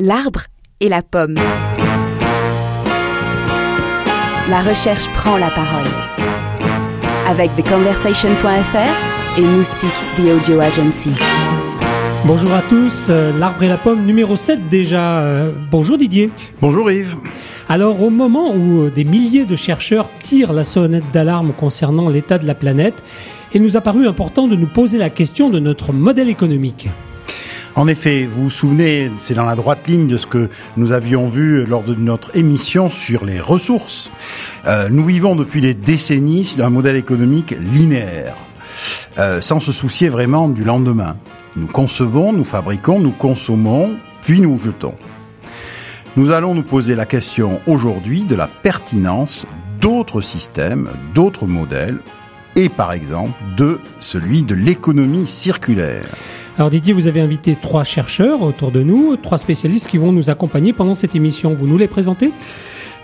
L'arbre et la pomme. La recherche prend la parole. Avec TheConversation.fr et Moustique, The Audio Agency. Bonjour à tous, euh, l'arbre et la pomme numéro 7 déjà. Euh, bonjour Didier. Bonjour Yves. Alors au moment où euh, des milliers de chercheurs tirent la sonnette d'alarme concernant l'état de la planète, il nous a paru important de nous poser la question de notre modèle économique. En effet, vous vous souvenez, c'est dans la droite ligne de ce que nous avions vu lors de notre émission sur les ressources. Euh, nous vivons depuis des décennies d'un modèle économique linéaire, euh, sans se soucier vraiment du lendemain. Nous concevons, nous fabriquons, nous consommons, puis nous jetons. Nous allons nous poser la question aujourd'hui de la pertinence d'autres systèmes, d'autres modèles, et par exemple de celui de l'économie circulaire. Alors Didier, vous avez invité trois chercheurs autour de nous, trois spécialistes qui vont nous accompagner pendant cette émission. Vous nous les présentez?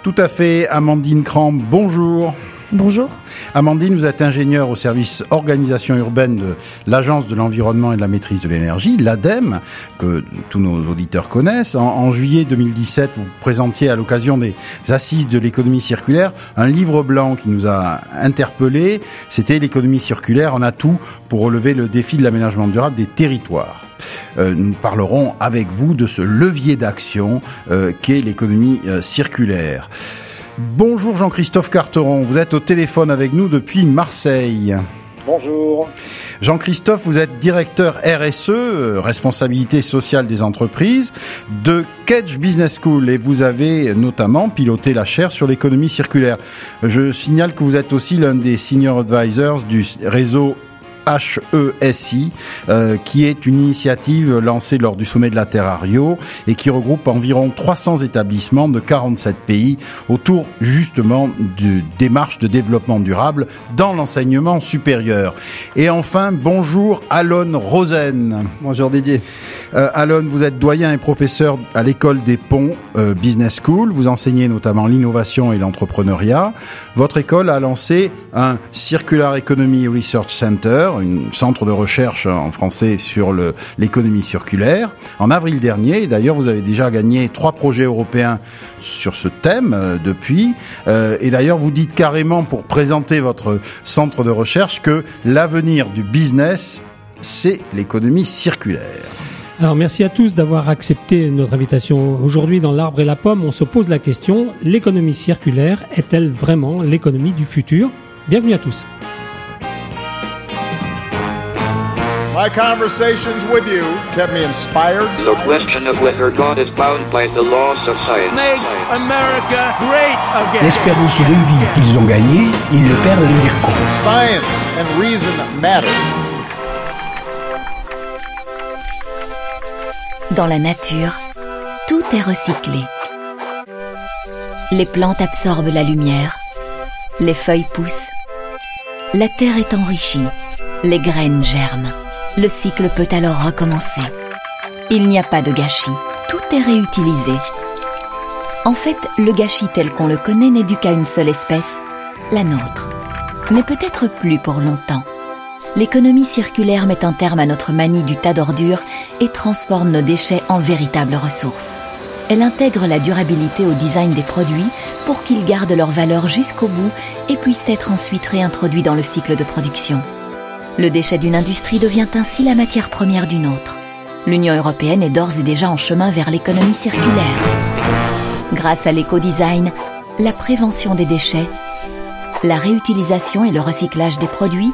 Tout à fait. Amandine Cramp, bonjour. Bonjour. Amandine, vous êtes ingénieure au service organisation urbaine de l'Agence de l'environnement et de la maîtrise de l'énergie, l'ADEME, que tous nos auditeurs connaissent. En, juillet 2017, vous présentiez à l'occasion des assises de l'économie circulaire un livre blanc qui nous a interpellés. C'était l'économie circulaire en atout pour relever le défi de l'aménagement durable des territoires. Euh, nous parlerons avec vous de ce levier d'action euh, qu'est l'économie euh, circulaire. Bonjour Jean-Christophe Carteron, vous êtes au téléphone avec nous depuis Marseille. Bonjour. Jean-Christophe, vous êtes directeur RSE, responsabilité sociale des entreprises, de Kedge Business School et vous avez notamment piloté la chaire sur l'économie circulaire. Je signale que vous êtes aussi l'un des senior advisors du réseau HESI, euh, qui est une initiative lancée lors du sommet de la Terre à Rio et qui regroupe environ 300 établissements de 47 pays autour justement de démarches de développement durable dans l'enseignement supérieur. Et enfin, bonjour Alon Rosen. Bonjour Didier. Euh, Alon, vous êtes doyen et professeur à l'école des ponts euh, Business School. Vous enseignez notamment l'innovation et l'entrepreneuriat. Votre école a lancé un Circular Economy Research Center un centre de recherche en français sur l'économie circulaire. En avril dernier, d'ailleurs, vous avez déjà gagné trois projets européens sur ce thème euh, depuis. Euh, et d'ailleurs, vous dites carrément pour présenter votre centre de recherche que l'avenir du business, c'est l'économie circulaire. Alors merci à tous d'avoir accepté notre invitation. Aujourd'hui dans l'arbre et la pomme, on se pose la question, l'économie circulaire est-elle vraiment l'économie du futur? Bienvenue à tous. My conversations with you kept me inspired. The question of whether God is bound by the laws of science. Make America great again. L'espérance de vie qu'ils ont gagnée, ils le perdent de dire quoi. Science and reason matter. Dans la nature, tout est recyclé. Les plantes absorbent la lumière, les feuilles poussent, la terre est enrichie, les graines germent. Le cycle peut alors recommencer. Il n'y a pas de gâchis, tout est réutilisé. En fait, le gâchis tel qu'on le connaît n'est dû qu'à une seule espèce, la nôtre. Mais peut-être plus pour longtemps. L'économie circulaire met un terme à notre manie du tas d'ordures et transforme nos déchets en véritables ressources. Elle intègre la durabilité au design des produits pour qu'ils gardent leur valeur jusqu'au bout et puissent être ensuite réintroduits dans le cycle de production. Le déchet d'une industrie devient ainsi la matière première d'une autre. L'Union européenne est d'ores et déjà en chemin vers l'économie circulaire. Grâce à l'éco-design, la prévention des déchets, la réutilisation et le recyclage des produits,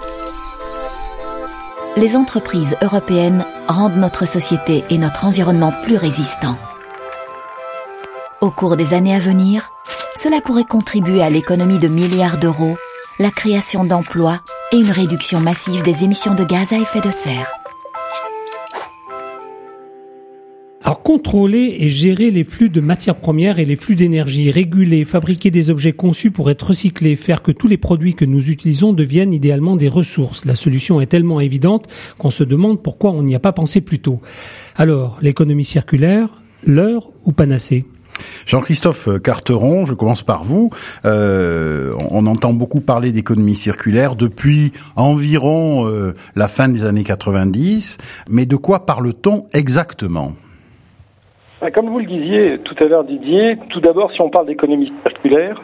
les entreprises européennes rendent notre société et notre environnement plus résistants. Au cours des années à venir, cela pourrait contribuer à l'économie de milliards d'euros la création d'emplois et une réduction massive des émissions de gaz à effet de serre. Alors contrôler et gérer les flux de matières premières et les flux d'énergie, réguler, fabriquer des objets conçus pour être recyclés, faire que tous les produits que nous utilisons deviennent idéalement des ressources. La solution est tellement évidente qu'on se demande pourquoi on n'y a pas pensé plus tôt. Alors, l'économie circulaire, l'heure ou panacée? Jean-Christophe Carteron, je commence par vous. Euh, on entend beaucoup parler d'économie circulaire depuis environ euh, la fin des années 90, mais de quoi parle-t-on exactement? Ah, comme vous le disiez tout à l'heure, Didier, tout d'abord, si on parle d'économie circulaire,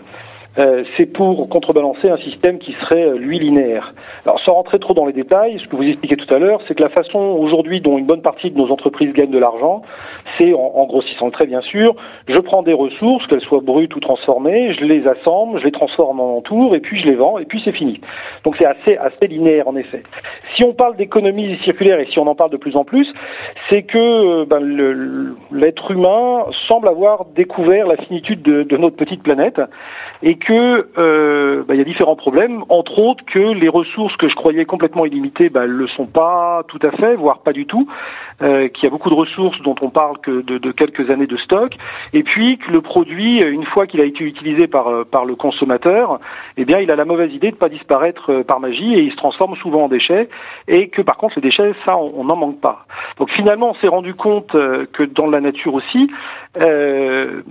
euh, c'est pour contrebalancer un système qui serait, euh, lui, linéaire. Alors, sans rentrer trop dans les détails, ce que vous expliquez tout à l'heure, c'est que la façon aujourd'hui dont une bonne partie de nos entreprises gagnent de l'argent, c'est en, en, grossissant le trait, bien sûr. Je prends des ressources, qu'elles soient brutes ou transformées, je les assemble, je les transforme en tour, et puis je les vends, et puis c'est fini. Donc, c'est assez, assez linéaire, en effet. Si on parle d'économie circulaire, et si on en parle de plus en plus, c'est que euh, ben, l'être humain semble avoir découvert la finitude de, de notre petite planète, et que euh, bah, il y a différents problèmes, entre autres que les ressources que je croyais complètement illimitées, bah, le sont pas tout à fait, voire pas du tout, euh, qu'il y a beaucoup de ressources dont on parle que de, de, quelques années de stock, et puis que le produit, une fois qu'il a été utilisé par euh, par le consommateur, eh bien il a la mauvaise idée de pas disparaître euh, par magie et il se transforme souvent en déchets, et que par contre les déchets, ça on n'en manque pas. Donc finalement on s'est rendu compte euh, que dans la nature aussi, euh,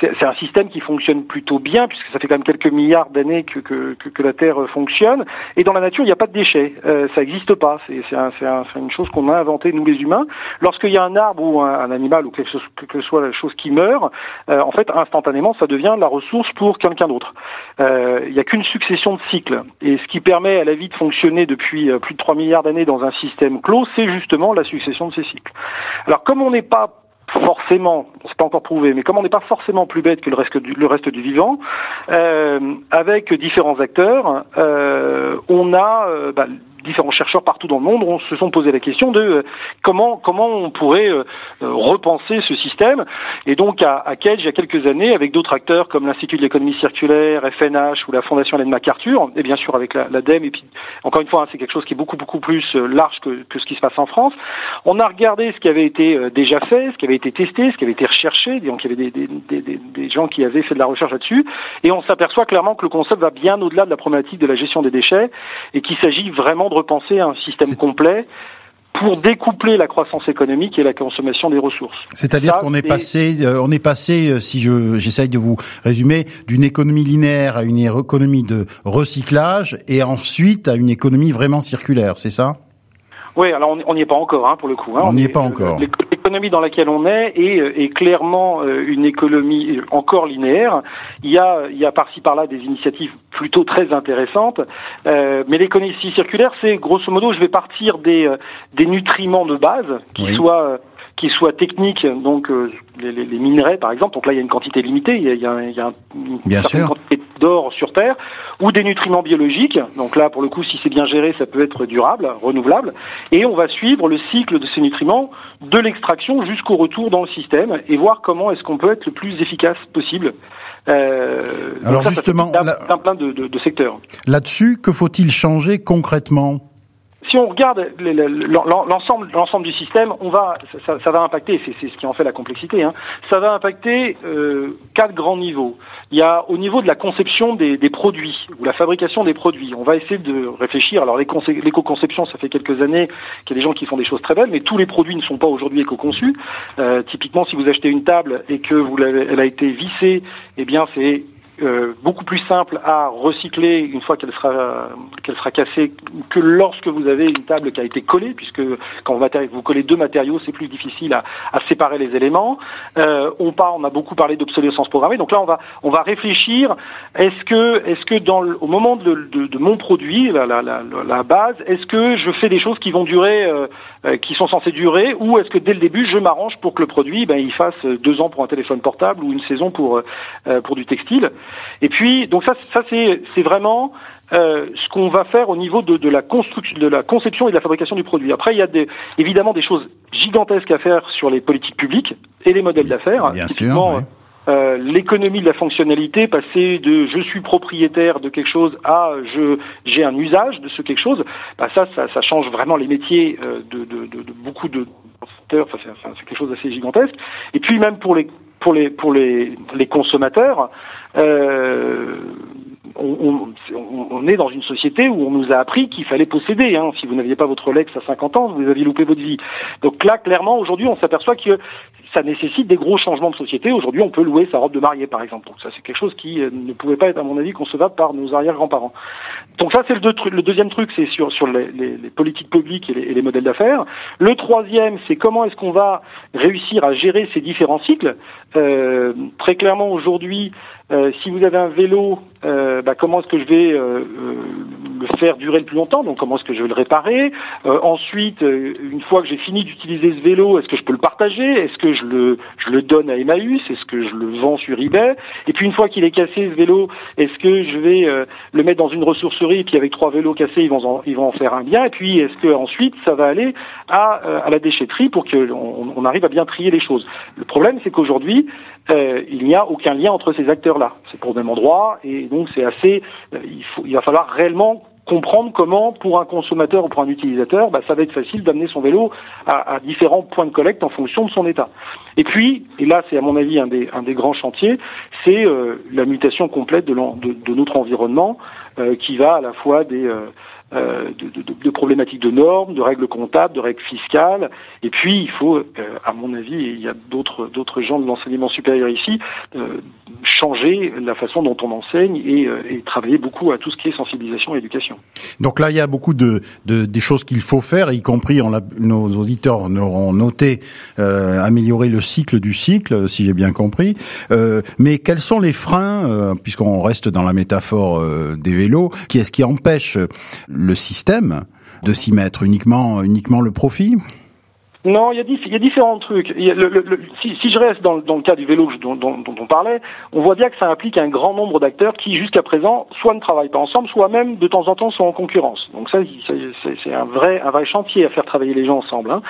c'est un système qui fonctionne plutôt bien, puisque ça fait quand même quelques milliards d'années que, que, que, la Terre fonctionne. Et dans la nature, il n'y a pas de déchets. Euh, ça n'existe pas. C'est un, un, une chose qu'on a inventée, nous les humains. Lorsqu'il y a un arbre ou un, animal ou quelque chose, que ce soit la chose qui meurt, euh, en fait, instantanément, ça devient la ressource pour quelqu'un d'autre. Euh, il n'y a qu'une succession de cycles. Et ce qui permet à la vie de fonctionner depuis euh, plus de 3 milliards d'années dans un système clos, c'est justement la succession de ces cycles. Alors, comme on n'est pas forcément, c'est pas encore prouvé, mais comme on n'est pas forcément plus bête que le reste du, le reste du vivant, euh, avec différents acteurs, euh, on a euh, bah, différents chercheurs partout dans le monde on se sont posé la question de euh, comment comment on pourrait euh, euh, repenser ce système. Et donc à, à il y a quelques années, avec d'autres acteurs comme l'Institut de l'économie circulaire, FNH ou la Fondation Ellen MacArthur, et bien sûr avec l'ADEME, et puis encore une fois, hein, c'est quelque chose qui est beaucoup beaucoup plus large que, que, ce qui se passe en France. On a regardé ce qui avait été déjà fait, ce qui avait été testé, ce qui avait été recherché, donc il y avait des, des, des, des gens qui avaient fait de la recherche là-dessus, et on s'aperçoit clairement que le concept va bien au-delà de la problématique de la gestion des déchets, et qu'il s'agit vraiment de repenser un système complet pour découpler la croissance économique et la consommation des ressources. C'est-à-dire qu'on est passé, euh, on est passé, euh, si je j'essaye de vous résumer, d'une économie linéaire à une économie de recyclage et ensuite à une économie vraiment circulaire, c'est ça? Oui, alors on n'y est pas encore, hein, pour le coup. Hein. On n'y est pas encore. L'économie dans laquelle on est est, euh, est clairement euh, une économie encore linéaire. Il y a, il y a par-ci par-là des initiatives plutôt très intéressantes, euh, mais l'économie circulaire, c'est grosso modo, je vais partir des, euh, des nutriments de base qui oui. soient qui soient techniques, donc euh, les, les, les, minerais par exemple, donc là il y a une quantité limitée, il y a, il y a, il y a une bien certaine sûr. quantité d'or sur Terre, ou des nutriments biologiques, donc là pour le coup si c'est bien géré ça peut être durable, renouvelable, et on va suivre le cycle de ces nutriments de l'extraction jusqu'au retour dans le système et voir comment est-ce qu'on peut être le plus efficace possible. Euh, Alors ça, justement, ça d'un plein de, de, de secteurs. Là-dessus, que faut-il changer concrètement? Si on regarde l'ensemble l'ensemble du système, on va ça, va impacter, c'est ce qui en fait la complexité. Hein, ça va impacter euh, quatre grands niveaux. Il y a au niveau de la conception des, produits ou la fabrication des produits. On va essayer de réfléchir. Alors l'éco-conception, ça fait quelques années qu'il y a des gens qui font des choses très belles, mais tous les produits ne sont pas aujourd'hui éco-conçus. Euh, typiquement, si vous achetez une table et que vous elle a été vissée, eh bien c'est euh, beaucoup plus simple à recycler une fois qu'elle sera qu'elle sera cassée que lorsque vous avez une table qui a été collée, puisque quand vous, collez deux matériaux, c'est plus difficile à, à, séparer les éléments. Euh, on part, on a beaucoup parlé d'obsolescence programmée, donc là on va on va réfléchir. Est-ce que est-ce que dans le, au moment de, de, de, mon produit, la, la, la, la base, est-ce que je fais des choses qui vont durer, euh, euh qui sont censées durer, ou est-ce que dès le début je m'arrange pour que le produit, ben il fasse deux ans pour un téléphone portable ou une saison pour euh, pour du textile? Et puis, donc ça, ça c'est, vraiment euh, ce qu'on va faire au niveau de, de, la construction, de la conception et de la fabrication du produit. Après, il y a des, évidemment des choses gigantesques à faire sur les politiques publiques et les modèles d'affaires. Bien sûr. Oui. Euh, l'économie de la fonctionnalité, passer de je suis propriétaire de quelque chose à je j'ai un usage de ce quelque chose, bah ça, ça, ça change vraiment les métiers euh, de, de, de, de, beaucoup de enfin, c'est quelque chose d'assez gigantesque. Et puis même pour les pour les pour les, les consommateurs, euh, on, on, on, est dans une société où on nous a appris qu'il fallait posséder. Hein. Si vous n'aviez pas votre Lex à 50 ans, vous aviez loupé votre vie. Donc là, clairement, aujourd'hui, on s'aperçoit que ça nécessite des gros changements de société. Aujourd'hui, on peut louer sa robe de mariée, par exemple. Donc ça, c'est quelque chose qui euh, ne pouvait pas être, à mon avis, concevable par nos arrière-grands-parents. Donc ça, c'est le, le, deuxième truc, c'est sur, sur les, les, les, politiques publiques et les, et les modèles d'affaires. Le troisième, c'est comment est-ce qu'on va réussir à gérer ces différents cycles. Euh, très clairement, aujourd'hui, euh, si vous avez un vélo, euh, bah, comment est-ce que je vais euh, euh, le faire durer le plus longtemps? Donc comment est-ce que je vais le réparer? Ensuite, une fois que j'ai fini d'utiliser ce vélo, est-ce que je peux le partager? Est-ce que je le, je le donne à Emmaüs? Est-ce que je le vends sur eBay? Et puis une fois qu'il est cassé ce vélo, est-ce que je vais le mettre dans une ressourcerie et puis avec trois vélos cassés, ils vont en, ils vont en faire un bien? Et puis est-ce que ensuite ça va aller à, à la déchetterie pour qu'on on arrive à bien trier les choses? Le problème, c'est qu'aujourd'hui, il n'y a aucun lien entre ces acteurs là. C'est pour le même endroit et donc c'est assez. Euh, il, faut, il va falloir réellement comprendre comment, pour un consommateur ou pour un utilisateur, bah, ça va être facile d'amener son vélo à, à, différents points de collecte en fonction de son état. Et puis, et là c'est à mon avis un des, un des grands chantiers, c'est euh, la mutation complète de, de, de notre environnement euh, qui va à la fois des euh, de, de, de, problématiques de normes, de règles comptables, de règles fiscales. Et puis, il faut, euh, à mon avis, et il y a d'autres d'autres gens de l'enseignement supérieur ici, euh, changer la façon dont on enseigne et, et, travailler beaucoup à tout ce qui est sensibilisation et éducation. Donc là, il y a beaucoup de, de des choses qu'il faut faire, y compris, on nos auditeurs auront noté, améliorer le cycle du cycle, si j'ai bien compris. mais quels sont les freins, puisqu'on reste dans la métaphore des qui est-ce qui empêche le système de s'y mettre uniquement, uniquement le profit? Non, il y, a, différents trucs. Si, je reste dans, le cas du vélo dont, on parlait, on voit bien que ça implique un grand nombre d'acteurs qui, jusqu'à présent, soit ne travaillent pas ensemble, soit même de temps en temps sont en concurrence. Donc ça, c'est un vrai, chantier à faire travailler les gens ensemble. Hein.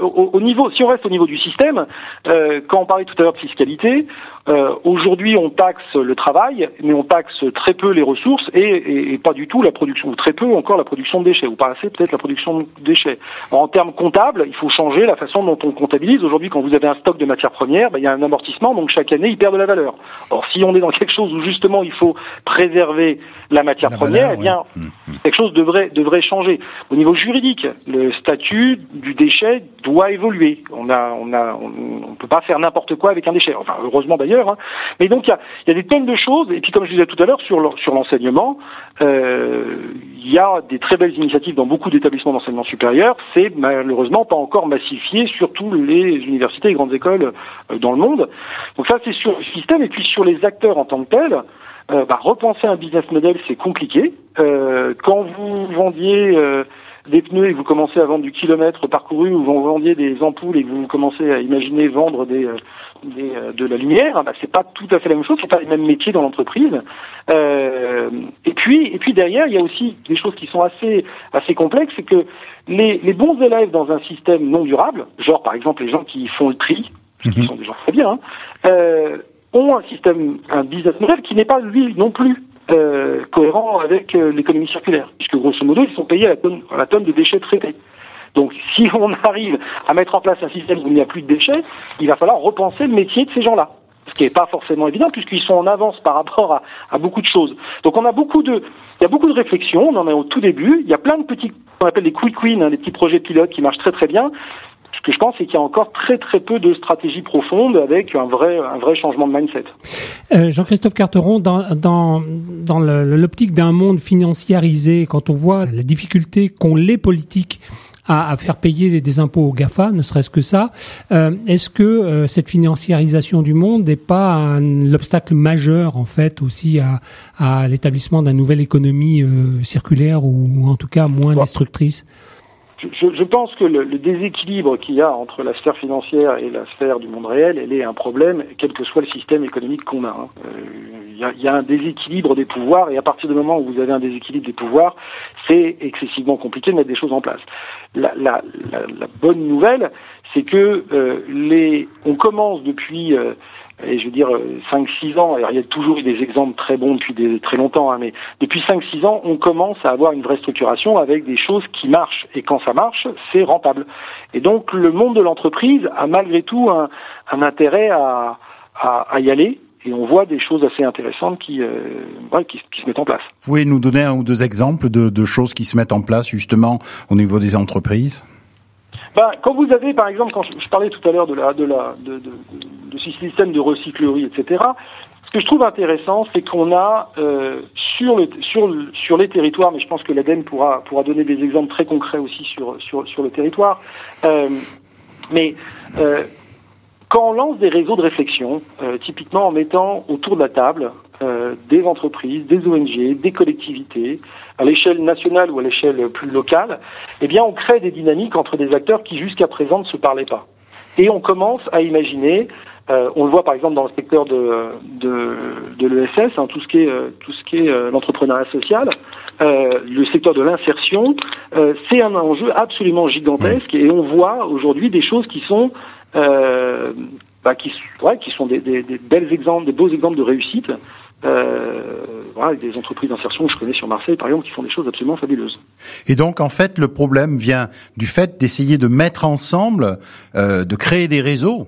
Au, au, niveau, si on reste au niveau du système, euh, quand on parlait tout à l'heure de fiscalité, euh, Aujourd'hui, on taxe le travail, mais on taxe très peu les ressources et, pas du tout la production, ou très peu encore la production de déchets, ou pas assez peut-être la production de déchets. en termes comptables, il faut changer la façon dont on comptabilise. Aujourd'hui, quand vous avez un stock de matières premières, ben, il y a un amortissement, donc chaque année, il perd de la valeur. Or, si on est dans quelque chose où justement il faut préserver la matière première, eh bien, mmh, mmh. quelque chose devrait devrait changer. Au niveau juridique, le statut du déchet doit évoluer. On a, on a, on, on peut pas faire n'importe quoi avec un déchet. Enfin, heureusement d'ailleurs Hein. Mais donc il y a, y a, des tonnes de choses. Et puis comme je disais tout à l'heure sur sur l'enseignement, euh, il y a des très belles initiatives dans beaucoup d'établissements d'enseignement supérieur. C'est malheureusement pas encore massifié sur tous les universités et grandes écoles euh, dans le monde. Donc ça c'est sur le système et puis sur les acteurs en tant que tels. Euh, bah, repenser un business model, c'est compliqué. Euh, quand vous vendiez euh, des pneus et que vous commencez à vendre du kilomètre parcouru ou vous vendiez des ampoules et que vous commencez à imaginer vendre des, euh, des euh, de la lumière, bah, c'est pas tout à fait la même chose, c'est pas les mêmes métiers dans l'entreprise. Euh, et puis et puis derrière, il y a aussi des choses qui sont assez assez complexes, c'est que les, les bons élèves dans un système non durable, genre par exemple les gens qui font le tri, qui mhm. sont des gens très bien, hein, euh, ont un système, un business model qui n'est pas lui non plus euh, cohérent avec euh, l'économie circulaire, puisque grosso modo, ils sont payés à la tonne, à la tonne de déchets traités. Donc, si on arrive à mettre en place un système où il n'y a plus de déchets, il va falloir repenser le métier de ces gens-là. Ce qui n'est pas forcément évident puisqu'ils sont en avance par rapport à, beaucoup de choses. Donc, on a beaucoup de, il y a beaucoup de réflexions. On en est au tout début. Il y a plein de petits, qu'on appelle des quick wins, hein, des petits projets pilotes qui marchent très très bien. Ce que je pense, c'est qu'il y a encore très très peu de stratégie profonde avec un vrai un vrai changement de mindset. Euh, Jean-Christophe Carteron, dans dans dans l'optique d'un monde financiarisé, quand on voit la difficulté qu'ont les politiques à, à, faire payer des impôts aux GAFA, ne serait-ce que ça. Euh, Est-ce que euh, cette financiarisation du monde n'est pas l'obstacle majeur en fait aussi à, à l'établissement d'une nouvelle économie euh, circulaire ou, ou, en tout cas moins destructrice? Je, je, pense que le, le déséquilibre qu'il y a entre la sphère financière et la sphère du monde réel, elle est un problème, quel que soit le système économique qu'on a. Hein. Euh, il, y a. Il y a un déséquilibre des pouvoirs, et à partir du moment où vous avez un déséquilibre des pouvoirs, c'est excessivement compliqué de mettre des choses en place. La, la, la, la bonne nouvelle, c'est que euh, les, on commence depuis euh, et je veux dire 5-6 ans, alors il y a toujours eu des exemples très bons depuis des, très longtemps, hein, mais depuis 5-6 ans, on commence à avoir une vraie structuration avec des choses qui marchent, et quand ça marche, c'est rentable. Et donc le monde de l'entreprise a malgré tout un, un intérêt à, à, à, y aller, et on voit des choses assez intéressantes qui, euh, ouais, qui, qui, se mettent en place. Vous pouvez nous donner un ou deux exemples de, de choses qui se mettent en place justement au niveau des entreprises? Ben, Quand vous avez, par exemple, quand je, parlais tout à l'heure de, la, de, la, de, de, de, ce système de recyclerie, etc., ce que je trouve intéressant, c'est qu'on a euh, sur, le, sur, sur les territoires, mais je pense que l'ADEME pourra, pourra donner des exemples très concrets aussi sur, sur, sur le territoire, euh, mais euh, quand on lance des réseaux de réflexion, euh, typiquement en mettant autour de la table euh, des entreprises, des ONG, des collectivités, à l'échelle nationale ou à l'échelle plus locale, eh bien on crée des dynamiques entre des acteurs qui jusqu'à présent ne se parlaient pas. Et on commence à imaginer, euh, on le voit par exemple dans le secteur de, de, de l'ESS, hein, tout ce qui est, tout ce qui est l'entrepreneuriat social, le secteur de l'insertion, c'est un enjeu absolument gigantesque et on voit aujourd'hui des choses qui sont euh, bah, qui, ouais, qui sont des, des, des belles exemples, des beaux exemples de réussite. Euh, voilà, des entreprises d'insertion que je connais sur Marseille, par exemple, qui font des choses absolument fabuleuses. Et donc, en fait, le problème vient du fait d'essayer de mettre ensemble, euh, de créer des réseaux.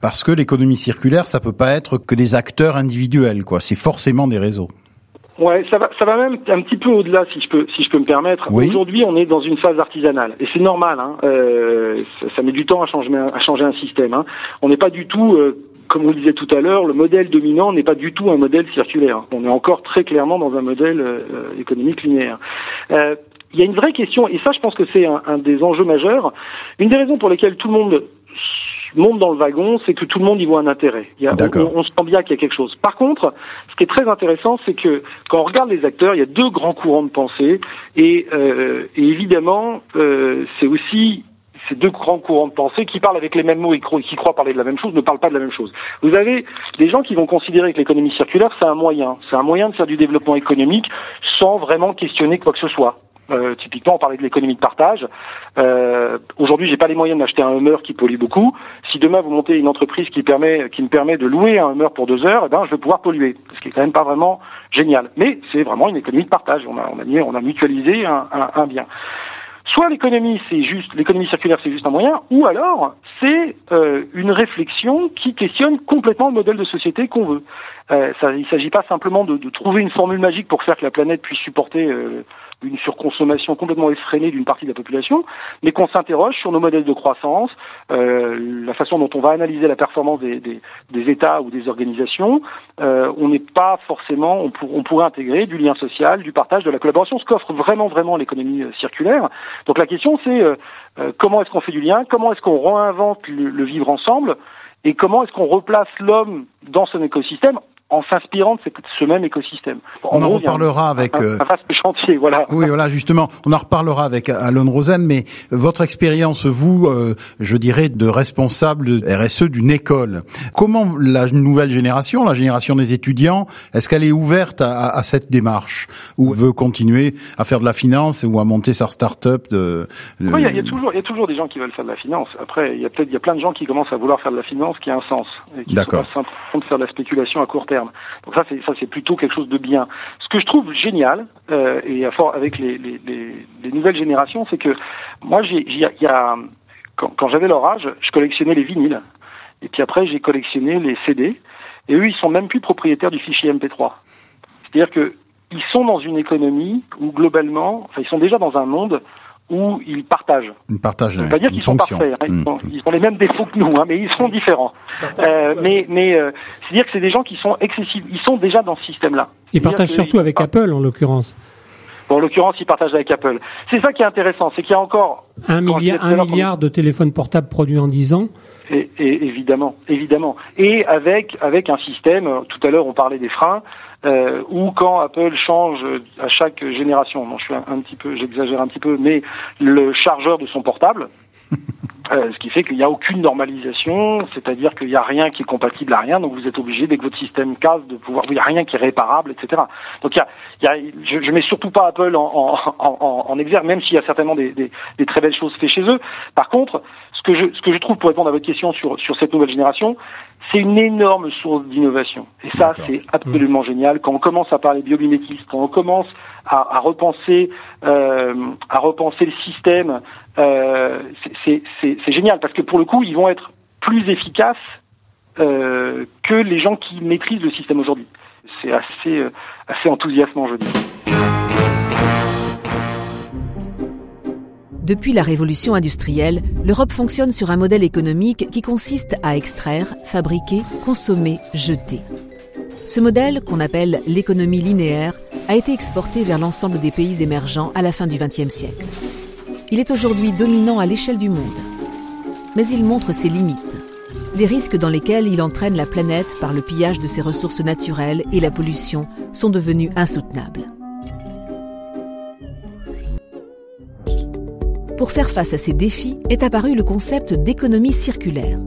Parce que l'économie circulaire, ça peut pas être que des acteurs individuels, quoi. C'est forcément des réseaux. Ouais, ça va, ça va même un petit peu au-delà, si je peux, si je peux me permettre. Aujourd'hui, on est dans une phase artisanale, et c'est normal. Hein, euh, ça, ça, met du temps à changer, à changer un système. Hein. On n'est pas du tout, euh, comme vous le disiez tout à l'heure, le modèle dominant n'est pas du tout un modèle circulaire. On est encore très clairement dans un modèle euh, économique linéaire. Euh, il y a une vraie question, et ça, je pense que c'est un, un des enjeux majeurs. Une des raisons pour lesquelles tout le monde monte dans le wagon, c'est que tout le monde y voit un intérêt. Il y a, on, on, se sent bien qu'il y a quelque chose. Par contre, ce qui est très intéressant, c'est que quand on regarde les acteurs, il y a deux grands courants de pensée, et, euh, et évidemment, euh, c'est aussi ces deux grands courants de pensée qui parlent avec les mêmes mots et qui croient parler de la même chose ne parlent pas de la même chose. Vous avez des gens qui vont considérer que l'économie circulaire, c'est un moyen. C'est un moyen de faire du développement économique sans vraiment questionner quoi que ce soit. Euh, typiquement, on parlait de l'économie de partage. Euh, Aujourd'hui, j'ai pas les moyens d'acheter un Hummer qui pollue beaucoup. Si demain vous montez une entreprise qui permet, qui me permet de louer un Hummer pour deux heures, eh ben, je vais pouvoir polluer, ce qui est quand même pas vraiment génial. Mais c'est vraiment une économie de partage. On a, on a, on a mutualisé un, un, un bien. Soit l'économie, c'est juste l'économie circulaire, c'est juste un moyen, ou alors c'est euh, une réflexion qui questionne complètement le modèle de société qu'on veut. Euh, ça, il ne s'agit pas simplement de, trouver une formule magique pour faire que la planète puisse supporter euh, une surconsommation complètement effrénée d'une partie de la population, mais qu'on s'interroge sur nos modèles de croissance, euh, la façon dont on va analyser la performance des, des, des États ou des organisations. Euh, on n'est pas forcément, on, pour, on, pourrait intégrer du lien social, du partage, de la collaboration, ce qu'offre vraiment vraiment l'économie euh, circulaire. Donc la question c'est euh, euh, comment est-ce qu'on fait du lien, comment est-ce qu'on réinvente le, le vivre ensemble et comment est-ce qu'on replace l'homme dans son écosystème en s'inspirant de ce même écosystème. on en, reparlera avec un, un, vaste chantier, voilà. Oui, voilà, justement, on en reparlera avec Alon Rosen, mais votre expérience, vous, euh, je dirais, de responsable RSE d'une école, comment la nouvelle génération, la génération des étudiants, est-ce qu'elle est ouverte à, à, cette démarche ou veut continuer à faire de la finance ou à monter sa start-up de, de... Oui, il y, y, a toujours, il y a toujours des gens qui veulent faire de la finance. Après, il y a peut-être, il y a plein de gens qui commencent à vouloir faire de la finance qui a un sens, et qui D'accord. sont pas simplement de faire de la spéculation à court terme. Donc ça, c'est ça, c'est plutôt quelque chose de bien. Ce que je trouve génial euh, et à fort avec les, les, les, les, nouvelles générations, c'est que moi, j'ai, quand, j'avais leur âge, je collectionnais les vinyles, et puis après, j'ai collectionné les CD, et eux, ils sont même plus propriétaires du fichier MP3. C'est-à-dire que ils sont dans une économie où globalement, ils sont déjà dans un monde où ils partagent. Ils partagent. Ça veut pas dire qu'ils sont parfaits. Hein. Ils, mmh. sont, ils, ont les mêmes défauts que nous, hein, mais ils sont différents. Euh, mais mais euh, c'est dire que c'est des gens qui sont excessifs. Ils sont déjà dans ce système-là. Ils partagent surtout avec ah. Apple, en l'occurrence. Bon, en l'occurrence, ils partagent avec Apple. C'est ça qui est intéressant, c'est qu'il y a encore un milliard, un milliard de téléphones portables produits en 10 ans. Et, et, évidemment, évidemment. Et avec avec un système. Tout à l'heure, on parlait des freins euh, ou quand Apple change à chaque génération, bon, je suis un, un petit peu, j'exagère un petit peu, mais le chargeur de son portable, euh, ce qui fait qu'il n'y a aucune normalisation, c'est-à-dire qu'il n'y a rien qui est compatible à rien, donc vous êtes obligé dès que votre système casse de pouvoir, il n'y a rien qui est réparable, etc. Donc il y a, il y a je, je mets surtout pas Apple en, en, en, en exergue, même s'il y a certainement des, des, des très belles choses faites chez eux. Par contre, ce que je, ce que je trouve pour répondre à votre question sur, sur cette nouvelle génération, c'est une énorme source d'innovation. Et ça, c'est absolument mmh. génial. Quand on commence à parler biomimétisme, quand on commence à, à repenser, euh, à repenser le système, euh, c'est génial parce que pour le coup, ils vont être plus efficaces euh, que les gens qui maîtrisent le système aujourd'hui. C'est assez, assez enthousiasmant, je dis. Depuis la révolution industrielle, l'Europe fonctionne sur un modèle économique qui consiste à extraire, fabriquer, consommer, jeter. Ce modèle, qu'on appelle l'économie linéaire, a été exporté vers l'ensemble des pays émergents à la fin du XXe siècle. Il est aujourd'hui dominant à l'échelle du monde. Mais il montre ses limites, les risques dans lesquels il entraîne la planète par le pillage de ses ressources naturelles et la pollution sont devenus insoutenables. Pour faire face à ces défis est apparu le concept d'économie circulaire.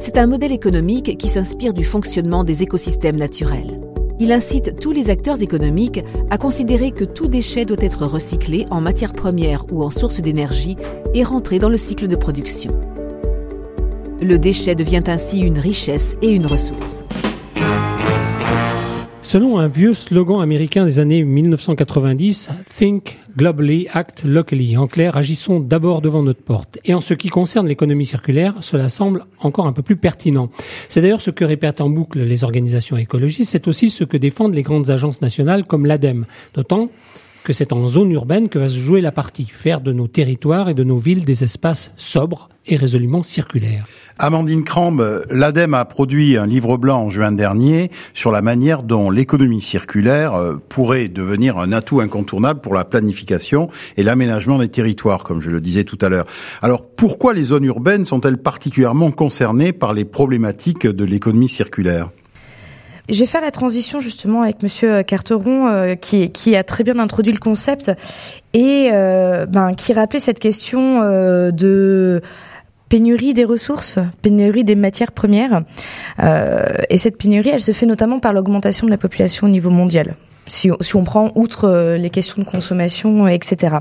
C'est un modèle économique qui s'inspire du fonctionnement des écosystèmes naturels. Il incite tous les acteurs économiques à considérer que tout déchet doit être recyclé en matière première ou en source d'énergie et rentrer dans le cycle de production. Le déchet devient ainsi une richesse et une ressource. Selon un vieux slogan américain des années 1990, Think globally, act locally. En clair, agissons d'abord devant notre porte. Et en ce qui concerne l'économie circulaire, cela semble encore un peu plus pertinent. C'est d'ailleurs ce que répètent en boucle les organisations écologistes, c'est aussi ce que défendent les grandes agences nationales comme l'ADEME. D'autant que c'est en zone urbaine que va se jouer la partie, faire de nos territoires et de nos villes des espaces sobres et résolument circulaires. Amandine Crambe, l'ADEME a produit un livre blanc en juin dernier sur la manière dont l'économie circulaire euh, pourrait devenir un atout incontournable pour la planification et l'aménagement des territoires, comme je le disais tout à l'heure. Alors pourquoi les zones urbaines sont-elles particulièrement concernées par les problématiques de l'économie circulaire? J'ai fait la transition justement avec Monsieur Carteron euh, qui, qui a très bien introduit le concept et euh, ben, qui rappelait cette question euh, de pénurie des ressources, pénurie des matières premières. et cette pénurie, elle se fait notamment par l'augmentation de la population au niveau mondial. Si, si, on prend outre les questions de consommation, etc.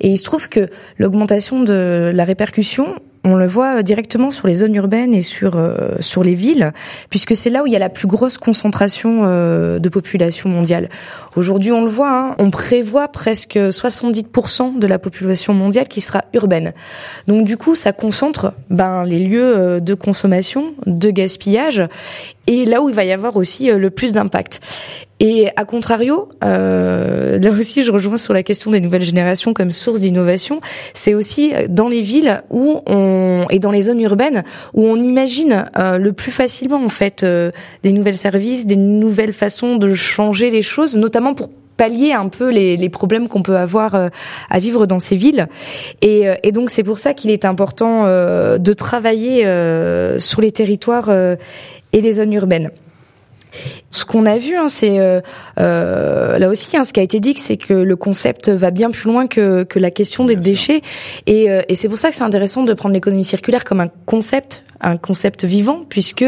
Et il se trouve que l'augmentation de la répercussion, on le voit directement sur les zones urbaines et sur euh, sur les villes, puisque c'est là où il y a la plus grosse concentration euh, de population mondiale. Aujourd'hui, on le voit, hein, on prévoit presque 70% de la population mondiale qui sera urbaine. Donc du coup, ça concentre ben, les lieux euh, de consommation, de gaspillage, et là où il va y avoir aussi le plus d'impact. Et à contrario, euh, là aussi je rejoins sur la question des nouvelles générations comme source d'innovation, c'est aussi dans les villes où on et dans les zones urbaines où on imagine euh, le plus facilement en fait euh, des nouvelles services, des nouvelles façons de changer les choses, notamment pour pallier un peu les, les problèmes qu'on peut avoir euh, à vivre dans ces villes. Et, euh, et donc c'est pour ça qu'il est important de travailler sur les territoires et les zones urbaines. Ce qu'on a vu, hein, c'est euh, euh, là aussi, hein, ce qui a été dit, c'est que le concept va bien plus loin que, que la question des déchets, et, euh, et c'est pour ça que c'est intéressant de prendre l'économie circulaire comme un concept un concept vivant puisque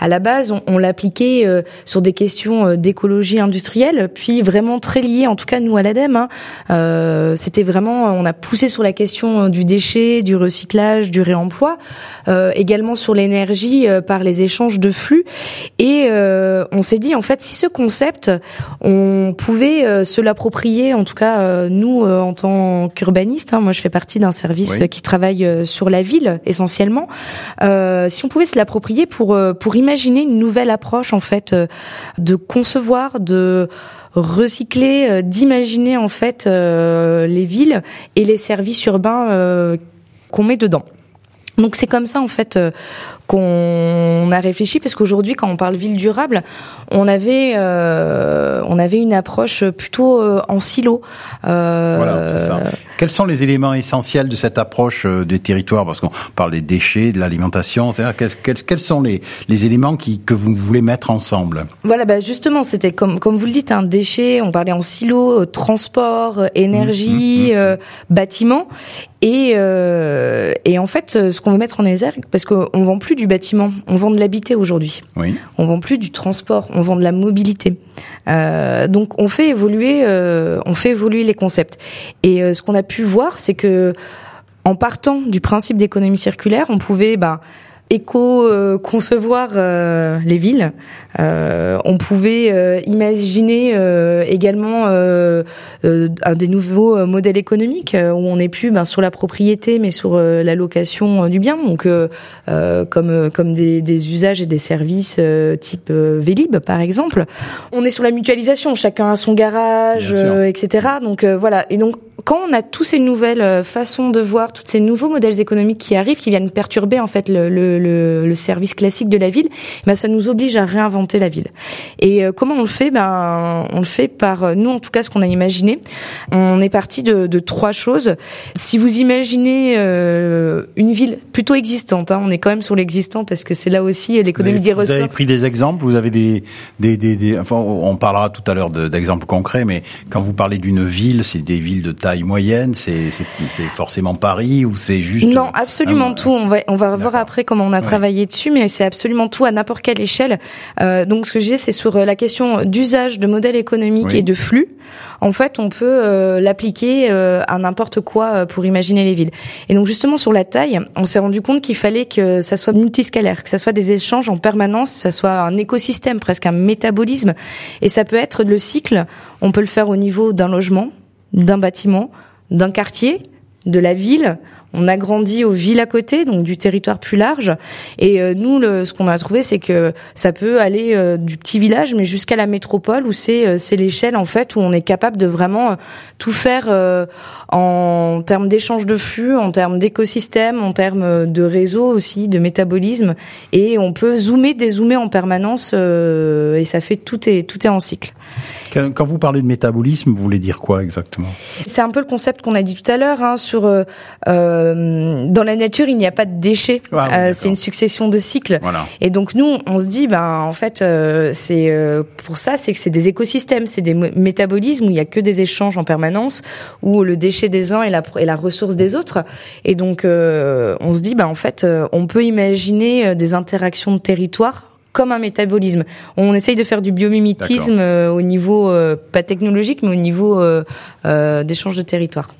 à la base on, on l'appliquait euh, sur des questions euh, d'écologie industrielle puis vraiment très lié en tout cas nous à l'ADEME hein, euh, c'était vraiment on a poussé sur la question du déchet du recyclage du réemploi également sur l'énergie par les échanges de flux. Et on s'est dit en fait si ce concept on pouvait se l'approprier en tout cas nous en tant qu'urbanistes hein, moi je fais partie d'un service qui travaille sur la ville essentiellement euh, si on pouvait se l'approprier pour euh, pour imaginer une nouvelle approche en fait euh, de concevoir de recycler, d'imaginer en fait les villes et les services urbains qu'on met dedans. Donc c'est comme ça en fait qu'on a réfléchi parce qu'aujourd'hui quand on parle ville durable, on avait euh, on avait une approche plutôt euh, en silo. Euh, voilà, c'est ça. Quels sont les éléments essentiels de cette approche des territoires? Parce qu'on parle des déchets, de l'alimentation. Quels, quels, quels, sont les, les éléments qui, que vous voulez mettre ensemble? Voilà, bah justement, c'était comme comme vous le dites, un déchet. On parlait en silo, transport, énergie, mmh, mmh, mmh. bâtiment. Et, euh, et en fait, ce qu'on veut mettre en exergue, parce qu'on vend plus du bâtiment, on vend de l'habité aujourd'hui. Oui. On vend plus du transport, on vend de la mobilité. Euh, donc on fait évoluer, euh, on fait évoluer les concepts. Et euh, ce qu'on a pu voir, c'est que en partant du principe d'économie circulaire, on pouvait bah, éco-concevoir euh, les villes. Euh, on pouvait euh, imaginer également des nouveaux modèles économiques où on n'est plus ben, sur la propriété mais sur la location du bien, donc comme comme des, des, usages et des services type Vélib par exemple. On est sur la mutualisation, chacun a son garage, etc. Donc voilà. Et donc quand on a toutes ces nouvelles façons de voir, tous ces nouveaux modèles économiques qui arrivent, qui viennent perturber en fait le, le, le, service classique de la ville, ben ça nous oblige à réinventer la ville. Et comment on le fait? Ben on le fait par nous en tout cas ce qu'on a imaginé. On est parti de, de trois choses. Si vous imaginez une ville plutôt existante, hein, on est quand même sur l'existant parce que c'est là aussi l'économie des ressources. Vous avez pris des exemples, vous avez des, des, des, des enfin, on parlera tout à l'heure d'exemples concrets, mais quand vous parlez d'une ville, c'est des villes de taille moyenne, c'est forcément Paris ou c'est juste Non, absolument tout. On va on va voir après comment on a travaillé dessus, mais c'est absolument tout à n'importe quelle échelle. Euh, donc ce que je disais, c'est sur la question d'usage de modèles économiques et de flux en fait, on peut euh, l'appliquer euh, à n'importe quoi euh, pour imaginer les villes. Et donc justement sur la taille, on s'est rendu compte qu'il fallait que ça soit multiscalaire, que ça soit des échanges en permanence, que ça soit un écosystème, presque un métabolisme. Et ça peut être le cycle. On peut le faire au niveau d'un logement, d'un bâtiment, d'un quartier, de la ville. On a grandi aux villes à côté, donc du territoire plus large. Et euh, nous, le, ce qu'on a trouvé, c'est que ça peut aller euh, du petit village, mais jusqu'à la métropole, où c'est euh, c'est l'échelle en fait où on est capable de vraiment tout faire en termes d'échange de flux, en termes d'écosystème, en termes de réseau aussi, de métabolisme. Et on peut zoomer, dézoomer en permanence, et ça fait tout est tout est en cycle. Quand vous parlez de métabolisme, vous voulez dire quoi exactement? C'est un peu le concept qu'on a dit tout à l'heure. Hein, sur euh, euh, dans la nature, il n'y a pas de déchets. Ah euh, c'est une succession de cycles. Voilà. Et donc nous, on se dit, ben en fait, euh, c'est euh, pour ça, c'est que c'est des écosystèmes, c'est des métabolismes où il y a que des échanges en permanence, où le déchet des uns est la, est la ressource des autres. Et donc on se dit, ben en fait, on peut imaginer des interactions de territoire comme un métabolisme. On essaye de faire du biomimétisme euh, au niveau euh, pas technologique, mais au niveau euh, d'échange de territoire.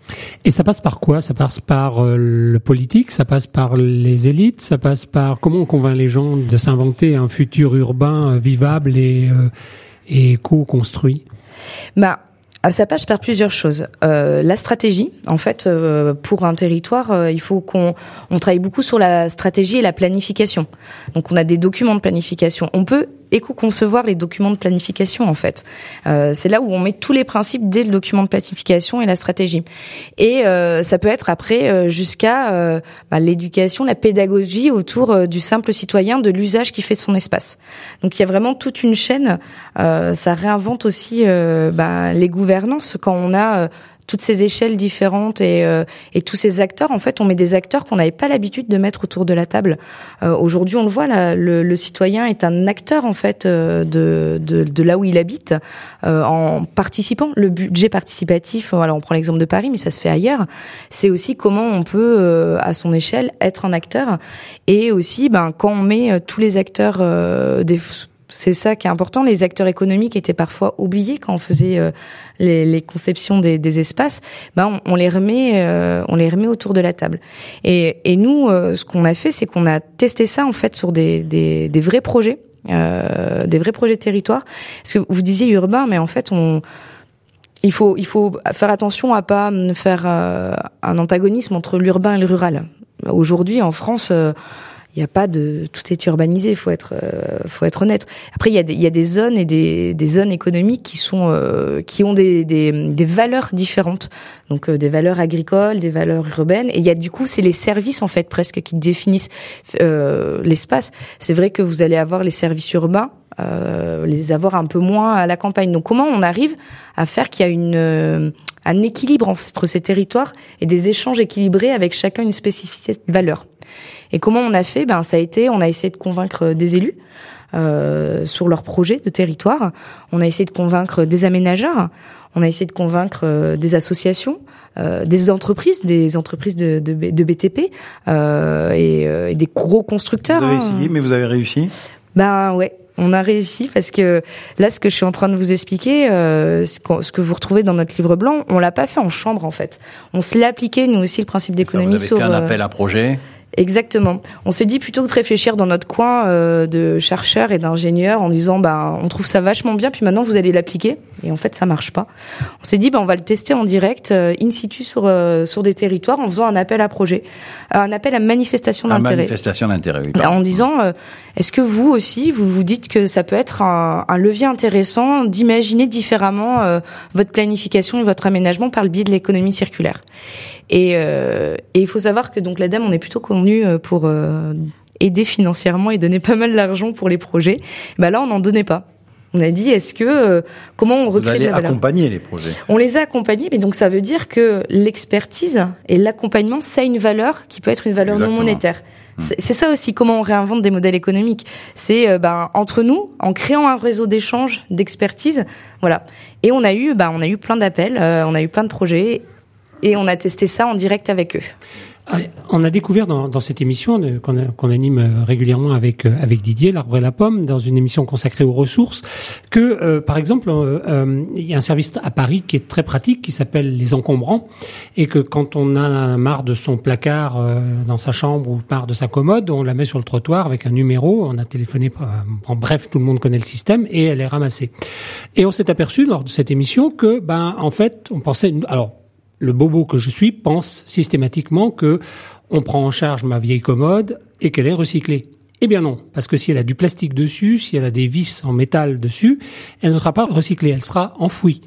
Et ça passe par quoi? Ça passe par le politique, ça passe par les élites, ça passe par comment on convainc les gens de s'inventer un futur urbain vivable et, et co-construit? Bah ah, ça passe par plusieurs choses. Euh, la stratégie, en fait, euh, pour un territoire, euh, il faut qu'on on travaille beaucoup sur la stratégie et la planification. Donc, on a des documents de planification. On peut éco-concevoir les documents de planification en fait. Euh, c'est là où on met tous les principes dès le document de planification et la stratégie. Et euh, ça peut être après euh, jusqu'à euh, bah, l'éducation, la pédagogie autour du simple citoyen, de l'usage qui fait son espace. Donc il y a vraiment toute une chaîne. ça réinvente aussi bah, les gouvernances quand on a toutes ces échelles différentes et, euh, et tous ces acteurs, en fait, on met des acteurs qu'on n'avait pas l'habitude de mettre autour de la table. Euh, Aujourd'hui, on le voit, le, citoyen est un acteur en fait euh, de, là où il habite euh, en participant. Le budget participatif, voilà, on prend l'exemple de Paris, mais ça se fait ailleurs. C'est aussi comment on peut, à son échelle, être un acteur et aussi, ben, quand on met tous les acteurs des c'est ça qui est important. Les acteurs économiques étaient parfois oubliés quand on faisait euh, les, les, conceptions des, des espaces. Ben on, on, les remet, euh, on les remet autour de la table. Et, et nous, euh, ce qu'on a fait, c'est qu'on a testé ça en fait sur des, des, des vrais projets, des vrais projets de territoire. Parce que vous disiez urbain, mais en fait on il faut, il faut faire attention à pas faire un antagonisme entre l'urbain et le rural. Aujourd'hui, en France, il n'y a pas de tout est urbanisé faut être euh, faut être honnête. Après il y a des il y a des zones et des, des zones économiques qui sont euh, qui ont des, des, des valeurs différentes. Donc euh, des valeurs agricoles des valeurs urbaines. Et il y a du coup c'est les services en fait presque qui définissent l'espace. C'est vrai que vous allez avoir les services urbains les avoir un peu moins à la campagne. Donc comment on arrive à faire qu'il y a une un équilibre entre ces territoires et des échanges équilibrés avec chacun une spécificité de valeur? Et comment on a fait? Ben ça a été, on a essayé de convaincre des élus. Euh, sur leurs projets de territoire. On a essayé de convaincre des aménageurs, on a essayé de convaincre euh, des associations, euh, des entreprises, des entreprises de, de, de BTP euh, et, euh, et, des gros constructeurs. Vous avez hein. essayé, mais vous avez réussi? Ben ouais. On a réussi parce que là, ce que je suis en train de vous expliquer, euh, ce que vous retrouvez dans notre livre blanc, on l'a pas fait en chambre en fait. On se l'est appliqué nous aussi le principe d'économie. Vous avez fait un appel à projet Exactement. On s'est dit plutôt que de réfléchir dans notre coin euh, de chercheurs et d'ingénieurs en disant bah on trouve ça vachement bien puis maintenant vous allez l'appliquer et en fait ça marche pas. On s'est dit bah on va le tester en direct euh, in situ sur euh, sur des territoires en faisant un appel à projet, un appel à manifestation d'intérêt. Manifestation d'intérêt. Oui, en disant est-ce que vous aussi vous vous dites que ça peut être un, un levier intéressant d'imaginer différemment votre planification et votre aménagement par le biais de l'économie circulaire? Et, euh, et il faut savoir que donc l'ADEME, on est plutôt connu euh, pour euh, aider financièrement et donner pas mal d'argent pour les projets. Bah là, on n'en donnait pas. On a dit, est-ce que euh, comment on recrée Vous allez accompagner les projets On les a accompagnés, mais donc ça veut dire que l'expertise et l'accompagnement, ça a une valeur qui peut être une valeur non monétaire. Hmm. C'est ça aussi comment on réinvente des modèles économiques. C'est ben entre nous, en créant un réseau d'échange, d'expertise, voilà. Et on a eu, ben on a eu plein d'appels, on a eu plein de projets, et on a testé ça en direct avec eux. Ah, on a découvert dans, cette émission qu'on anime euh, régulièrement avec euh, avec Didier, l'arbre et la pomme, dans une émission consacrée aux ressources, que euh, par exemple il y a un service à Paris qui est très pratique qui s'appelle les encombrants et que quand on a marre de son placard dans sa chambre ou marre de sa commode, on la met sur le trottoir avec un numéro, on a téléphoné, en bref tout le monde connaît le système et elle est ramassée. Et on s'est aperçu lors de cette émission que ben en fait on pensait alors le bobo que je suis pense systématiquement que on prend en charge ma vieille commode et qu'elle est recyclée. Eh bien non, parce que si elle a du plastique dessus, si elle a des vis en métal dessus, elle ne sera pas recyclée, elle sera enfouie.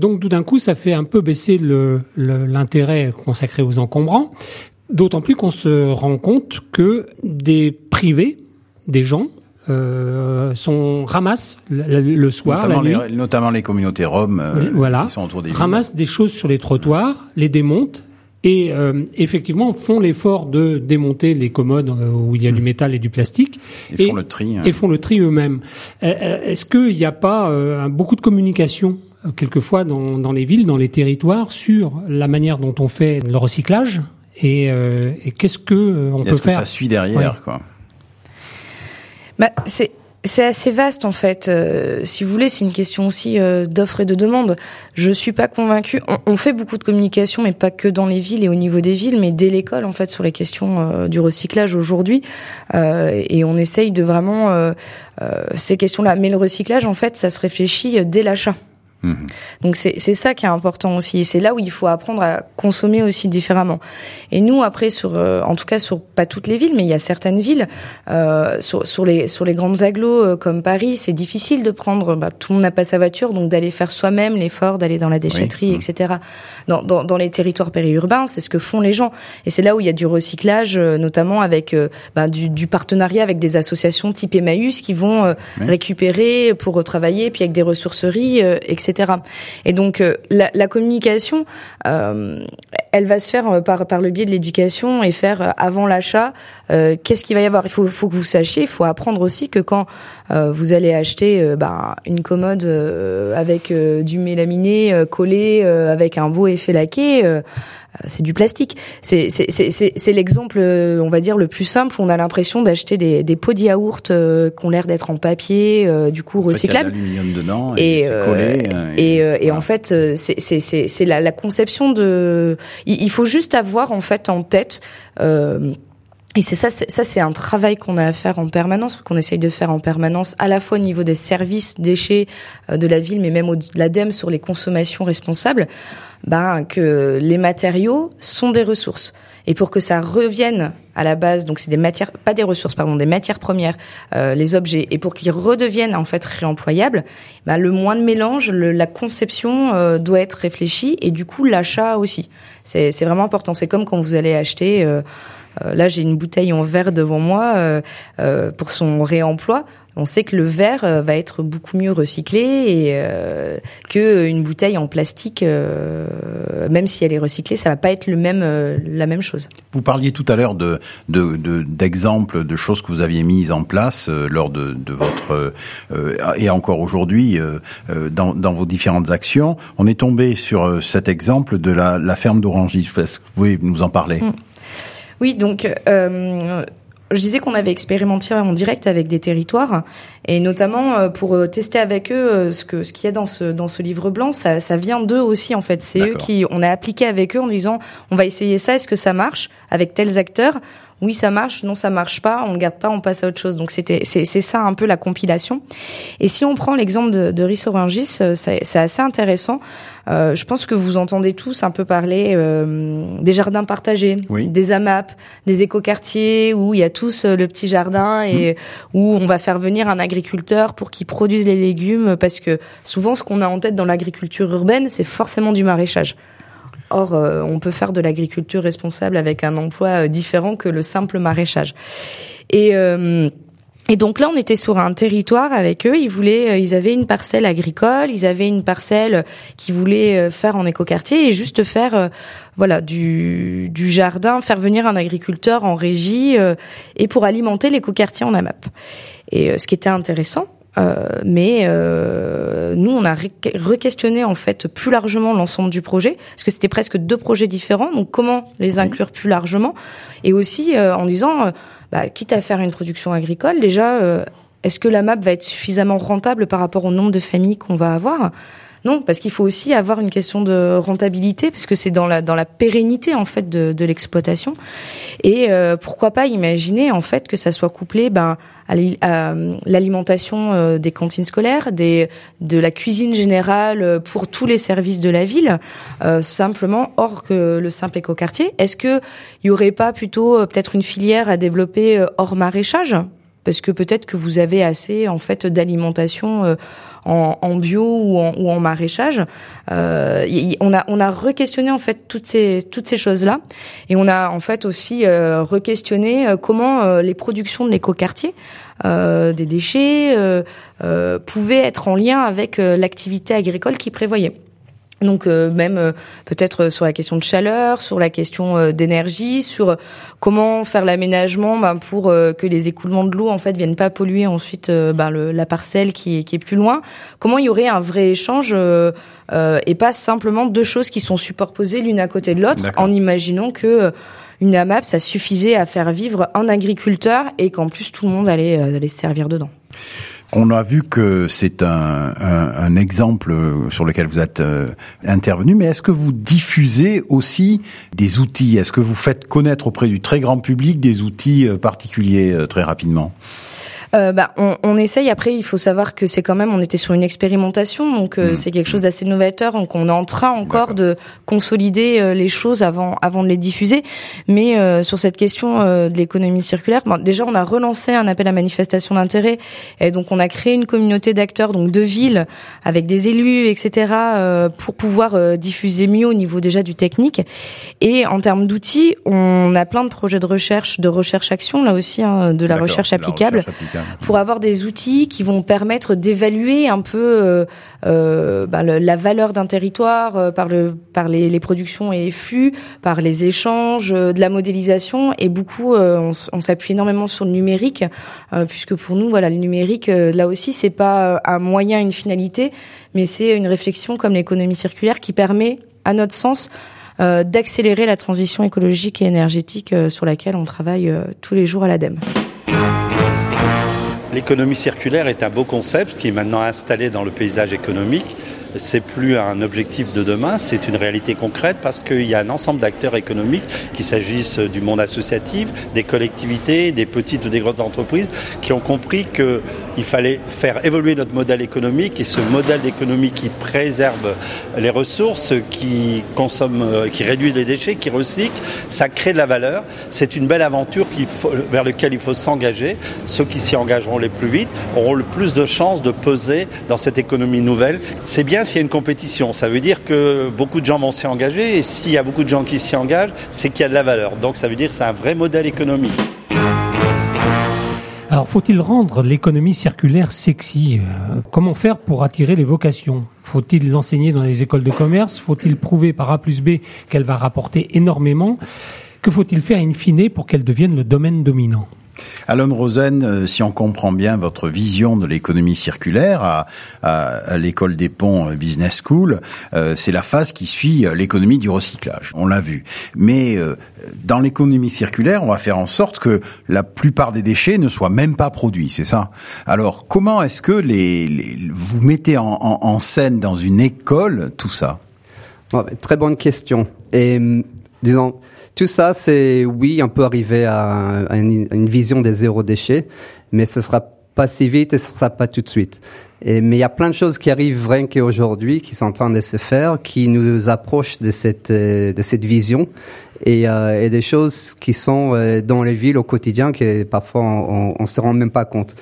Donc tout d'un coup, ça fait un peu baisser l'intérêt consacré aux encombrants, d'autant plus qu'on se rend compte que des privés, des gens, euh, sont ramassent le, soir, notamment la nuit, les, notamment les communautés roms euh, voilà, qui sont autour des ramassent des choses sur les trottoirs, les démontent et euh, effectivement font l'effort de démonter les commodes euh, où il y a du métal et du plastique et, et font le tri hein. et font le tri eux-mêmes. Est-ce qu'il n'y a pas beaucoup de communication quelquefois dans, dans, les villes, dans les territoires, sur la manière dont on fait le recyclage et, et qu'est-ce que on peut faire que ça suit derrière quoi? Bah, c'est assez vaste en fait. Euh, si vous voulez, c'est une question aussi euh, d'offre et de demande. Je suis pas convaincue. On, fait beaucoup de communication, mais pas que dans les villes et au niveau des villes, mais dès l'école en fait sur les questions euh, du recyclage aujourd'hui. et on essaye de vraiment ces questions-là. Mais le recyclage en fait, ça se réfléchit dès l'achat. Mhm. Donc c'est ça qui est important aussi. C'est là où il faut apprendre à consommer aussi différemment. Et nous après sur, euh, en tout cas sur pas toutes les villes, mais il y a certaines villes euh, sur, sur les sur les grandes agglos euh, comme Paris, c'est difficile de prendre. Bah, tout le monde n'a pas sa voiture, donc d'aller faire soi-même l'effort d'aller dans la déchetterie, mhm. etc. Dans, dans, dans les territoires périurbains, c'est ce que font les gens. Et c'est là où il y a du recyclage, euh, notamment avec bah, du, du, partenariat avec des associations type Emmaüs qui vont récupérer pour retravailler, puis avec des ressourceries, etc. Et donc euh, la, la, communication, euh, elle va se faire euh, par, par le biais de l'éducation et faire avant l'achat. Qu'est-ce qu'il va y avoir? Il faut, faut que vous sachiez, il faut apprendre aussi que quand vous allez acheter bah, une commode avec du mélaminé collé, avec un beau effet laqué euh, c'est du plastique. C'est c'est l'exemple, euh, on va dire, le plus simple. On a l'impression d'acheter des, des pots de yaourt euh, qui ont l'air d'être en papier, du coup recyclables. dedans et, et, collé, et, et, en fait, c'est la, la conception de. Il, faut juste avoir en fait en tête. Et c'est ça, ça c'est un travail qu'on a à faire en permanence, qu'on essaye de faire en permanence, à la fois au niveau des services déchets de la ville, mais même au de l'ADEME sur les consommations responsables ben, que les matériaux sont des ressources. Et pour que ça revienne à la base, donc c'est des matières, pas des ressources, pardon, des matières premières, euh, les objets, et pour qu'ils redeviennent en fait réemployables, ben, le moins de mélange, la conception euh, doit être réfléchie, et du coup l'achat aussi. C'est vraiment important. C'est comme quand vous allez acheter. Euh, euh là, j'ai une bouteille en verre devant moi pour son réemploi on sait que le verre euh, va être beaucoup mieux recyclé et euh, que une bouteille en plastique, euh, même si elle est recyclée, ça va pas être le même euh, la même chose. Vous parliez tout à l'heure de d'exemples de, de, choses que vous aviez mises en place lors de, de votre et encore aujourd'hui dans, dans vos différentes actions. On est tombé sur cet exemple de la, la ferme d'Orangy. Est-ce que vous pouvez nous en parler? Mm. Oui, donc euh, je disais qu'on avait expérimenté en direct avec des territoires et notamment euh, pour euh, tester avec eux euh, ce que ce qu'il y a dans ce dans ce livre blanc ça, ça vient d'eux aussi en fait. C'est eux qui on a appliqué avec eux en disant on va essayer ça est-ce que ça marche avec tels acteurs? Oui ça marche, non ça marche pas, on le garde pas, on passe à autre chose. Donc c'était c'est ça un peu la compilation. Et si on prend l'exemple de, de Rissorangis, euh, c'est assez intéressant. Euh, je pense que vous entendez tous un peu parler euh, des jardins partagés, des AMAP, des écoquartiers où il y a tous euh, le petit jardin et mmh. où on va faire venir un agriculteur pour qu'il produise les légumes parce que souvent ce qu'on a en tête dans l'agriculture urbaine, c'est forcément du maraîchage. Or, euh, on peut faire de l'agriculture responsable avec un emploi euh, différent que le simple maraîchage. Et euh, et donc là, on était sur un territoire avec eux. Ils voulaient, ils avaient une parcelle agricole, ils avaient une parcelle qu'ils voulaient faire en écoquartier et juste faire, voilà, du, du jardin, faire venir un agriculteur en régie et pour alimenter l'écoquartier en AMAP. Et ce qui était intéressant, euh, mais euh, nous, on a re-questionné en fait plus largement l'ensemble du projet, parce que c'était presque deux projets différents. Donc, comment les inclure plus largement? Et aussi euh, en disant, bah, quitte à faire une production agricole, déjà, est-ce que la map va être suffisamment rentable par rapport au nombre de familles qu'on va avoir? Non, parce qu'il faut aussi avoir une question de rentabilité, parce que c'est dans la dans la pérennité en fait de, l'exploitation. Et euh, pourquoi pas imaginer en fait que ça soit couplé ben à l'alimentation euh, des cantines scolaires, des de la cuisine générale pour tous les services de la ville, euh, simplement hors que le simple écoquartier. Est-ce que il y aurait pas plutôt peut-être une filière à développer hors maraîchage? Parce que peut-être que vous avez assez en fait d'alimentation en, bio ou en, ou en maraîchage. Euh, on a on a requestionné en fait toutes ces toutes ces choses là et on a en fait aussi euh, requestionné euh, comment euh, les productions de l'écoquartier euh, des déchets euh, pouvaient être en lien avec l'activité agricole qui prévoyait. Donc euh, même euh, peut-être sur la question de chaleur, sur la question euh, d'énergie, sur comment faire l'aménagement ben, pour que les écoulements de l'eau en fait viennent pas polluer ensuite ben, le, la parcelle qui est, qui est plus loin. Comment il y aurait un vrai échange et pas simplement deux choses qui sont superposées l'une à côté de l'autre en imaginant que une AMAP ça suffisait à faire vivre un agriculteur et qu'en plus tout le monde allait, allait se servir dedans. On a vu que c'est un, exemple sur lequel vous êtes euh, intervenu, mais est-ce que vous diffusez aussi des outils? Est-ce que vous faites connaître auprès du très grand public des outils euh, particuliers euh, très rapidement? Euh, bah, on, on, essaye. Après, il faut savoir que c'est quand même, on était sur une expérimentation, donc euh, hmm. c'est quelque chose d'assez novateur. Donc, on est en train encore de consolider euh, les choses avant, avant de les diffuser. Mais sur cette question de l'économie circulaire, déjà, on a relancé un appel à manifestation d'intérêt, et donc on a créé une communauté d'acteurs, donc de villes, avec des élus, etc., pour pouvoir diffuser mieux au niveau déjà du technique. Et en termes d'outils, on a plein de projets de recherche, de recherche-action là aussi, hein, de la recherche applicable pour avoir des outils qui vont permettre d'évaluer un peu euh, euh bah, la valeur d'un territoire euh, par le par les, les, productions et les flux, par les échanges, euh, de la modélisation et beaucoup on, on s'appuie énormément sur le numérique puisque pour nous voilà le numérique là aussi c'est pas un moyen une finalité mais c'est une réflexion comme l'économie circulaire qui permet à notre sens euh, d'accélérer la transition écologique et énergétique sur laquelle on travaille tous les jours à l'ADEME. L'économie circulaire est un beau concept qui est maintenant installé dans le paysage économique c'est plus un objectif de demain, c'est une réalité concrète parce qu'il y a un ensemble d'acteurs économiques, qu'il s'agisse du monde associatif, des collectivités, des petites ou des grandes entreprises, qui ont compris qu'il fallait faire évoluer notre modèle économique et ce modèle d'économie qui préserve les ressources, qui consomme, qui réduit les déchets, qui recycle, ça crée de la valeur. C'est une belle aventure vers laquelle il faut s'engager. Ceux qui s'y engageront les plus vite auront le plus de chances de peser dans cette économie nouvelle. C'est bien s'il y a une compétition. Ça veut dire que beaucoup de gens vont s'y engager et s'il y a beaucoup de gens qui s'y engagent, c'est qu'il y a de la valeur. Donc ça veut dire que c'est un vrai modèle économique. Alors, faut-il rendre l'économie circulaire sexy euh, Comment faire pour attirer les vocations? Faut-il l'enseigner dans les écoles de commerce? Faut-il prouver par A plus B qu'elle va rapporter énormément? Que faut-il faire in fine pour qu'elle devienne le domaine dominant? Alon Rosen, euh, si on comprend bien votre vision de l'économie circulaire à, à, l'école des ponts euh, Business School, euh, c'est la phase qui suit l'économie du recyclage. On l'a vu. Mais dans l'économie circulaire, on va faire en sorte que la plupart des déchets ne soient même pas produits, c'est ça? Alors, comment est-ce que les, les, vous mettez en, en, en, scène dans une école tout ça? Très bonne question. Et disons, tout ça, c'est oui, on peut arriver à, une, vision des zéro déchets, mais ce sera pas si vite et ce sera pas tout de suite. Mais il y a plein de choses qui arrivent rien qu'aujourd'hui, qui sont en train de se faire, qui nous approchent de cette euh, de cette vision et, euh, et des choses qui sont euh, dans les villes au quotidien qui parfois on, on, se rend même pas compte.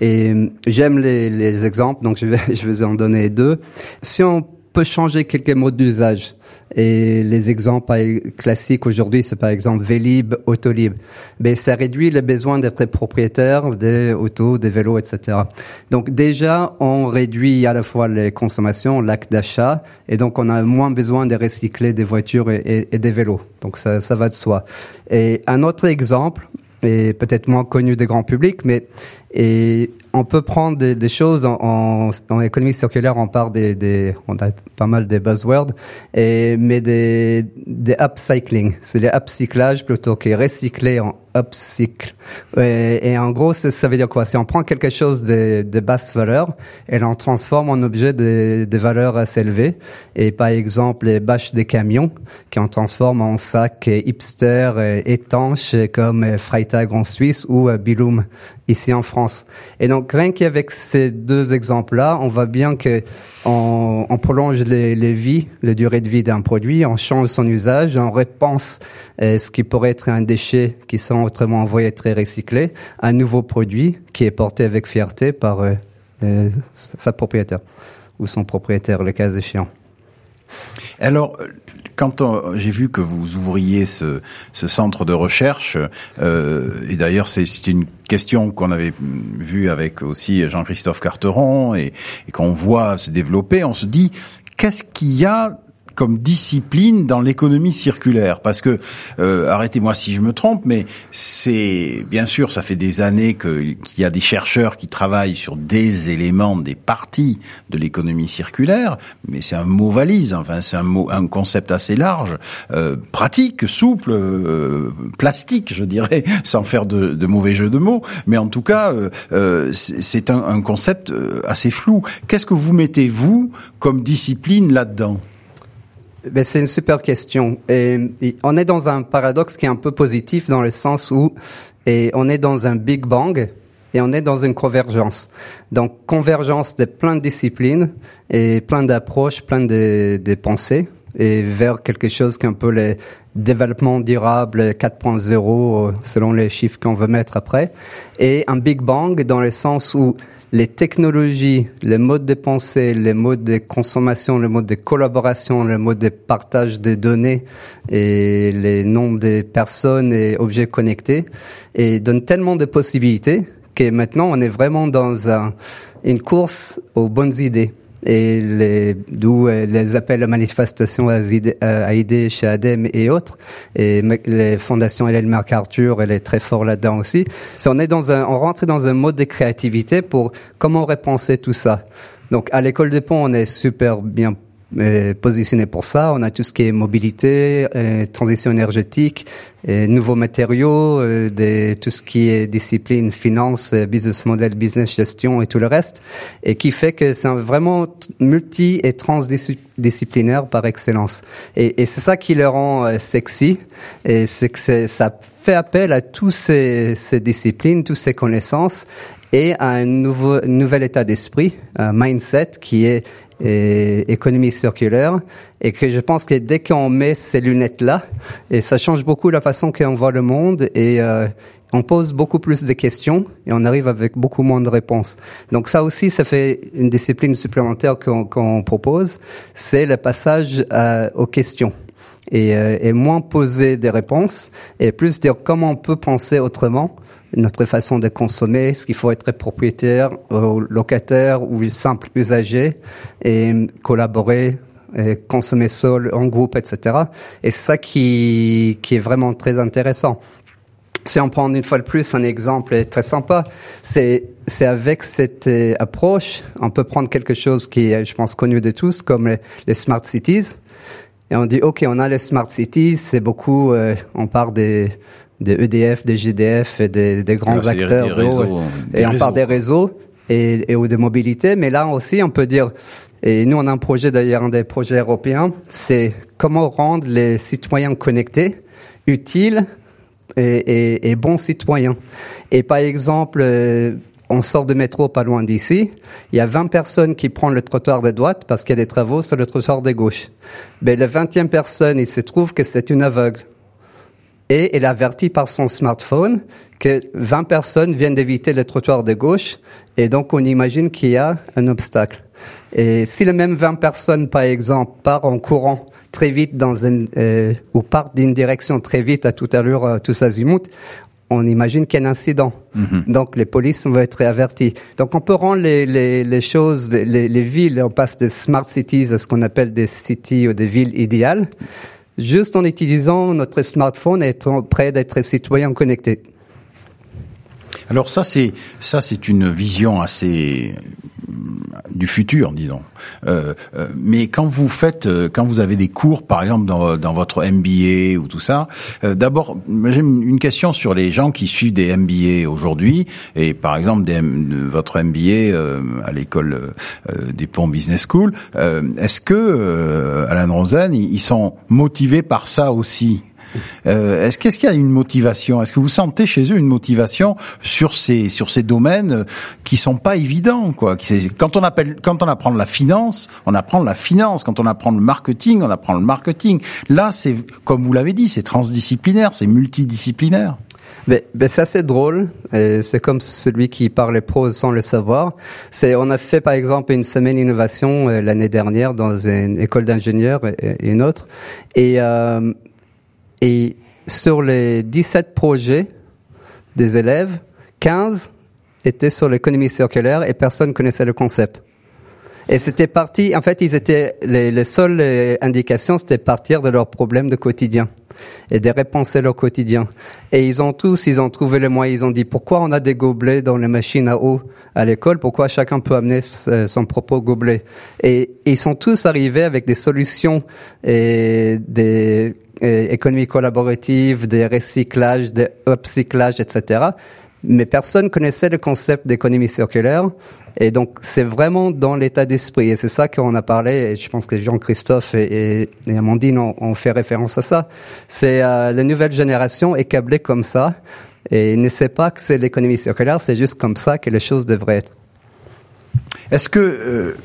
Et j'aime les, les exemples, donc je vais je vais en donner deux. Si on peut changer quelques modes d'usage. Et les exemples classiques aujourd'hui, c'est par exemple Vélib, Autolib. Mais ça réduit le besoin d'être propriétaire des autos, des vélos, etc. Donc déjà, on réduit à la fois les consommations, l'acte d'achat, et donc on a moins besoin de recycler des voitures et, et des vélos. Donc ça, ça va de soi. Et un autre exemple, et peut-être moins connu des grands publics, mais et on peut prendre des, choses en, économie circulaire, on parle des, on a pas mal des buzzwords, et, mais des, des upcycling, c'est des upcyclages plutôt que recycler en upcycle. Et, et en gros, ça veut dire quoi? Si on prend quelque chose de, basse valeur et l'on transforme en objet de, de valeur assez élevée, et par exemple les bâches des camions, qu'on transforme en sacs hipster étanches comme Freitag en Suisse ou Bilum ici en France. Et donc rien qu'avec ces deux exemples-là, on voit bien que on, on prolonge les, les, vies, la durée de vie d'un produit, on change son usage, on repense euh, ce qui pourrait être un déchet qui sont autrement envoyés être recyclé, un nouveau produit qui est porté avec fierté par euh, euh, sa propriétaire ou son propriétaire, le cas échéant. Alors, quand j'ai vu que vous ouvriez ce, ce centre de recherche, euh, et d'ailleurs c'est une question qu'on avait vue avec aussi Jean-Christophe Carteron et qu'on voit se développer, on se dit qu'est-ce qu'il y a comme discipline dans l'économie circulaire Parce que, euh, arrêtez-moi si je me trompe, mais c'est bien sûr, ça fait des années qu'il y a des chercheurs qui travaillent sur des éléments, des parties de l'économie circulaire, mais c'est un mot valise. Enfin, c'est un mot, un concept assez large, euh, pratique, souple, euh, plastique, je dirais, sans faire de, de, mauvais jeu de mots. Mais en tout cas, euh, euh c'est un, un concept euh, assez flou. Qu'est-ce que vous mettez vous comme discipline là-dedans? Ben, c'est une super question. Et, on est dans un paradoxe qui est un peu positif dans le sens où et on est dans un Big Bang et on est dans une convergence. Donc convergence de plein de disciplines et plein d'approches, plein de, de, pensées et vers quelque chose qui est un peu le développement durable 4.0 selon les chiffres qu'on veut mettre après et un Big Bang dans le sens où les technologies, les modes de pensée, les modes de consommation, les modes de collaboration, les modes de partage des données et les nombres de personnes et objets connectés et donnent tellement de possibilités que maintenant on est vraiment dans un, une course aux bonnes idées et d'où euh, les appels à manifestation à, idées chez ADEME et autres. Et les fondations Hélène MacArthur, elle est très fort là-dedans aussi. On est dans un, on rentre dans un mode de créativité pour comment repenser tout ça. Donc à l'école des ponts, on est super bien euh, positionné pour ça. On a tout ce qui est mobilité, euh, transition énergétique, euh, nouveaux matériaux, euh, des, tout ce qui est discipline, finance, euh, business model, business gestion et tout le reste, et qui fait que c'est vraiment multi et transdisciplinaire par excellence. Et, et c'est ça qui le rend sexy, et c'est que ça fait appel à tous ces, ces disciplines, toutes ces connaissances, et à un nouveau, nouvel état d'esprit, un mindset qui est et économie circulaire et que je pense que dès qu'on met ces lunettes là et ça change beaucoup la façon qu'on voit le monde et euh, on pose beaucoup plus de questions et on arrive avec beaucoup moins de réponses. Donc ça aussi, ça fait une discipline supplémentaire qu'on propose, c'est le passage euh, aux questions. Et, euh, et, moins poser des réponses et plus dire comment on peut penser autrement notre façon de consommer, ce qu'il faut être propriétaire, locataire ou simple usager et collaborer, et consommer seul, en groupe, etc. Et c'est ça qui, qui est vraiment très intéressant. Si on prend une fois de plus un exemple très sympa, c'est c'est avec cette euh, approche, on peut prendre quelque chose qui est, je pense, connu de tous, comme les smart cities. Et on dit, OK, on a les smart cities, c'est beaucoup, euh, on parle des, des EDF, des GDF et des, des grands ah, acteurs des, réseaux, et on parle des réseaux. et, et ou de mobilité, mais là aussi on peut dire et nous on a un projet d'ailleurs un des projets européens, c'est comment rendre les citoyens connectés utile et, bon citoyen. Et par exemple, euh, on sort de métro pas loin d'ici, il y a 20 personnes qui prennent le trottoir de droite parce qu'il y a des travaux sur le trottoir de gauche. Mais la 20e personne, il se trouve que c'est une aveugle. Et elle avertit par son smartphone que 20 personnes viennent d'éviter le trottoir de gauche et donc on imagine qu'il y a un obstacle. Et si les mêmes 20 personnes, par exemple, partent en courant très vite dans une, euh, ou partent d'une direction très vite à toute allure, à tous azimuts, on imagine qu'il y a un incident. Mhm. Donc les polices vont être avertis. Donc on peut rendre les, les, les choses, les, les, villes, on passe de smart cities à ce qu'on appelle des cities ou des villes idéales, juste en utilisant notre smartphone et être prêt d'être citoyen connecté. Alors ça c'est ça c'est une vision assez du futur, disons. Euh, euh, mais quand vous faites, euh, quand vous avez des cours, par exemple dans, dans votre MBA ou tout ça, d'abord, j'ai une question sur les gens qui suivent des MBA aujourd'hui, et par exemple des, votre MBA à l'école des Ponts Business School. Est-ce que Alan Rosen, ils sont motivés par ça aussi? Euh, est-ce qu'est-ce qu'il y a une motivation? Est-ce que vous sentez chez eux une motivation sur ces sur ces domaines euh, qui sont pas évidents quoi Quand on appelle quand on apprend la finance, on apprend la finance. Quand on apprend le marketing, on apprend le marketing. Là, c'est comme vous l'avez dit, c'est transdisciplinaire, c'est multidisciplinaire. Ben, ben c'est assez drôle. C'est comme celui qui parle prose sans le savoir. C'est, on a fait par exemple une semaine innovation euh, l'année dernière dans une école d'ingénieurs et, une autre. Et euh, et sur les 17 projets des élèves, 15 étaient sur l'économie circulaire et personne connaissait le concept. Et c'était parti, en fait, ils étaient, les, les seules indications, c'était partir de leurs problèmes de quotidien et de repenser leur quotidien. Et ils ont tous, ils ont trouvé le moyen, ils ont dit, pourquoi on a des gobelets dans les machines à eau à l'école, pourquoi chacun peut amener son propre gobelet? Et ils sont tous arrivés avec des solutions et des économie collaborative, des recyclages, des upcyclages, etc. Mais personne connaissait le concept d'économie circulaire. Et donc, c'est vraiment dans l'état d'esprit. Et c'est ça qu'on a parlé. Et je pense que Jean-Christophe et, Amandine ont, fait référence à ça. C'est euh, la nouvelle génération est câblée comme ça. Et ne sait pas que c'est l'économie circulaire. C'est juste comme ça que les choses devraient être. Est-ce que euh,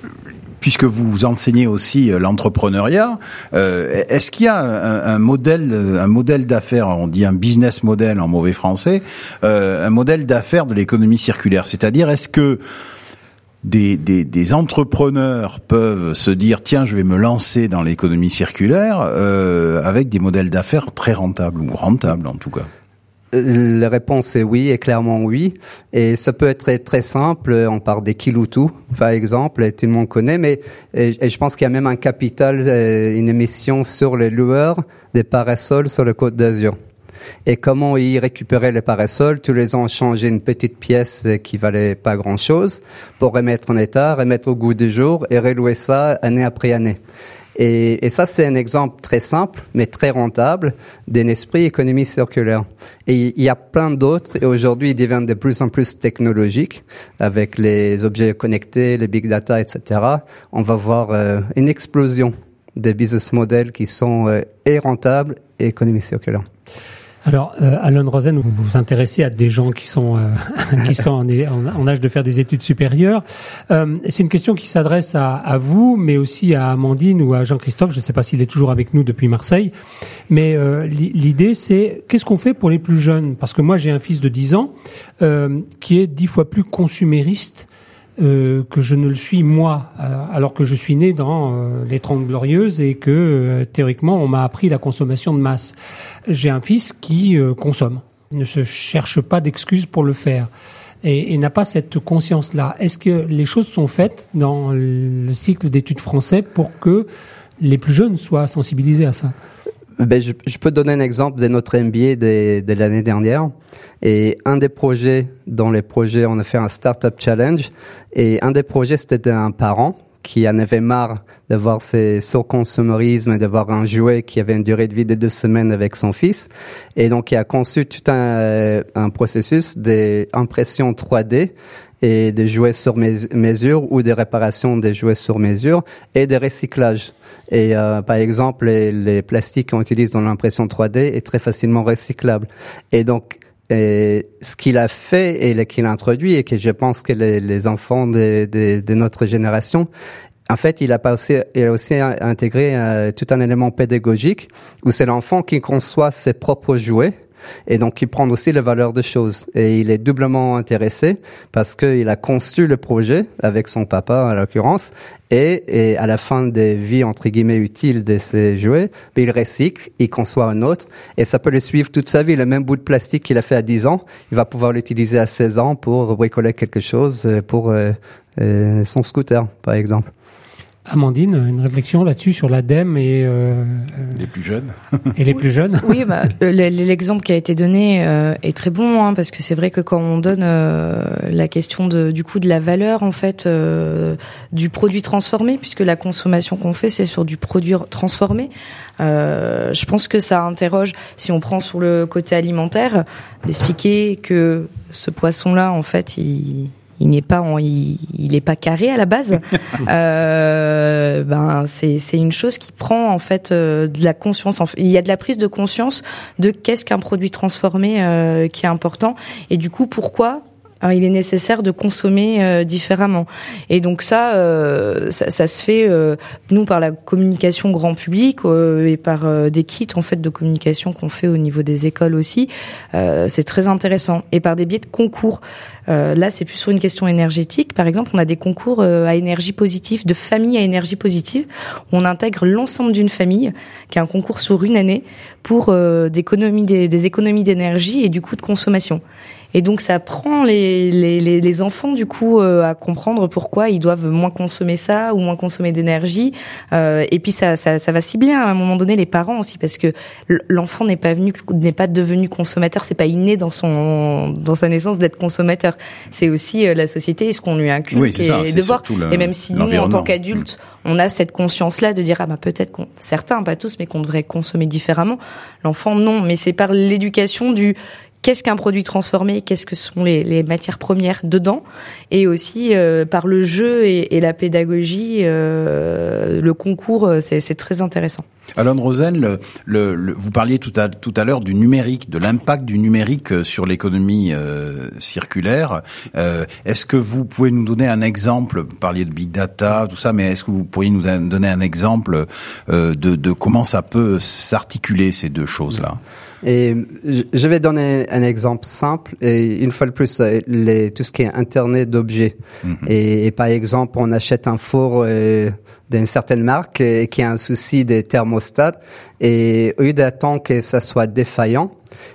puisque vous enseignez aussi euh, l'entrepreneuriat, euh, est-ce qu'il y a un, modèle, un modèle d'affaires, on dit un business model en mauvais français, euh, un modèle d'affaires de l'économie circulaire? C'est-à-dire, est-ce que des, des, entrepreneurs peuvent se dire tiens je vais me lancer dans l'économie circulaire avec des modèles d'affaires très rentables ou rentables en tout cas la réponse est oui, et clairement oui. Et ça peut être très simple. On parle des Kiloutou, par exemple, et tout le monde connaît, mais et, je pense qu'il y a même un capital, euh, une émission sur les loueurs des parasols sur le Côte d'Azur. Et comment y récupérer les parasols Tous les ans, changer une petite pièce qui valait pas grand-chose pour remettre en état, remettre au goût du jour et relouer ça année après année. Et, et ça, c'est un exemple très simple, mais très rentable d'un esprit économie circulaire. Et il y a plein d'autres, et aujourd'hui, ils deviennent de plus en plus technologiques, avec les objets connectés, les big data, etc. On va voir euh, une explosion des business models qui sont euh, et rentables et économie circulaire. Alors, euh, Alan Rosen, vous vous intéressez à des gens qui sont euh, qui sont en, âge de faire des études supérieures. Euh, c'est une question qui s'adresse à, à, vous, mais aussi à Amandine ou à Jean-Christophe. Je ne sais pas s'il est toujours avec nous depuis Marseille, mais euh, l'idée c'est qu'est-ce qu'on fait pour les plus jeunes? Parce que moi, j'ai un fils de 10 ans euh, qui est dix fois plus consumériste euh, que je ne le suis moi, euh, alors que je suis né dans euh, les Trente Glorieuses et que théoriquement on m'a appris la consommation de masse. J'ai un fils qui consomme, ne se cherche pas d'excuses pour le faire et, et n'a pas cette conscience-là. Est-ce que les choses sont faites dans le cycle d'études français pour que les plus jeunes soient sensibilisés à ça? Ben, je, je, peux donner un exemple de notre MBA de, de l'année dernière. Et un des projets, dans les projets, on a fait un Startup Challenge. Et un des projets, c'était un parent qui en avait marre d'avoir ses surconsommerismes et d'avoir un jouet qui avait une durée de vie de deux semaines avec son fils. Et donc, il a conçu tout un, un processus d'impression 3D et des jouets sur mesure ou des réparations des jouets sur mesure et des recyclages. Et euh, par exemple, les, les plastiques qu'on utilise dans l'impression 3D est très facilement recyclable. Et donc, et ce qu'il a fait et qu'il a introduit et que je pense que les, les enfants de, de, de, notre génération en fait, il a, passé, il a aussi intégré euh, tout un élément pédagogique où c'est l'enfant qui conçoit ses propres jouets et donc il prend aussi les valeurs des choses. Et il est doublement intéressé parce qu'il a conçu le projet avec son papa, en l'occurrence, et, à la fin des vies entre guillemets utiles de ces jouets, ben, il recycle, il conçoit un autre, et ça peut le suivre toute sa vie. Le même bout de plastique qu'il a fait à 10 ans, il va pouvoir l'utiliser à 16 ans pour bricoler quelque chose euh, pour euh, euh, son scooter, par exemple. Amandine, une réflexion là-dessus sur l'ADEME et euh, les plus jeunes et les plus jeunes. Oui, bah, l'exemple qui a été donné euh, est très bon hein, parce que c'est vrai que quand on donne euh, la question de, du coup de la valeur en fait euh, du produit transformé, puisque la consommation qu'on fait c'est sur du produit transformé, je pense que ça interroge. Si on prend sur le côté alimentaire, d'expliquer que ce poisson-là en fait il il n'est pas il, il est pas carré à la base. euh, ben c'est c'est une chose qui prend en fait euh, de la conscience. Il y a de la prise de conscience de qu'est-ce qu'un produit transformé euh, qui est important et du coup pourquoi Hein, il est nécessaire de consommer euh, différemment. Et donc ça, euh, ça, ça, se fait euh, nous par la communication grand public et par des kits en fait de communication qu'on fait au niveau des écoles aussi. c'est très intéressant et par des biais de concours. là, c'est plus sur une question énergétique. Par exemple, on a des concours à énergie positive, de famille à énergie positive. Où on intègre l'ensemble d'une famille, qui est un concours sur une année pour des économies des économies d'énergie et du coût de consommation. Et donc ça prend les, les, les enfants du coup euh, à comprendre pourquoi ils doivent moins consommer ça ou moins consommer d'énergie. Euh, et puis ça, ça, ça va cibler à un moment donné les parents aussi parce que l'enfant n'est pas venu n'est pas devenu consommateur, c'est pas inné dans son dans sa naissance d'être consommateur. C'est aussi euh, la société, ce qu'on lui inculque oui, et de voir. et même si nous en tant qu'adultes on a cette conscience-là de dire ah bah peut-être qu'on certains pas tous mais qu'on devrait consommer différemment. L'enfant non, mais c'est par l'éducation du qu'est-ce qu'un produit transformé, qu'est-ce que sont les, matières premières dedans, et aussi euh, par le jeu et, la pédagogie, euh, le concours, euh, c'est très intéressant. Alain Rosen, le, vous parliez tout à, tout à l'heure du numérique, de l'impact du numérique sur l'économie circulaire. est-ce que vous pouvez nous donner un exemple Vous parliez de big data, tout ça, mais est-ce que vous pourriez nous donner un exemple de, de comment ça peut s'articuler ces deux choses-là? Et je vais donner un exemple simple. Et une fois de plus, euh, les, tout ce qui est Internet d'objets. Mhm. et, par exemple, on achète un four euh, d'une certaine marque et, qui a un souci des thermostats. Et au lieu d'attendre que ça soit défaillant,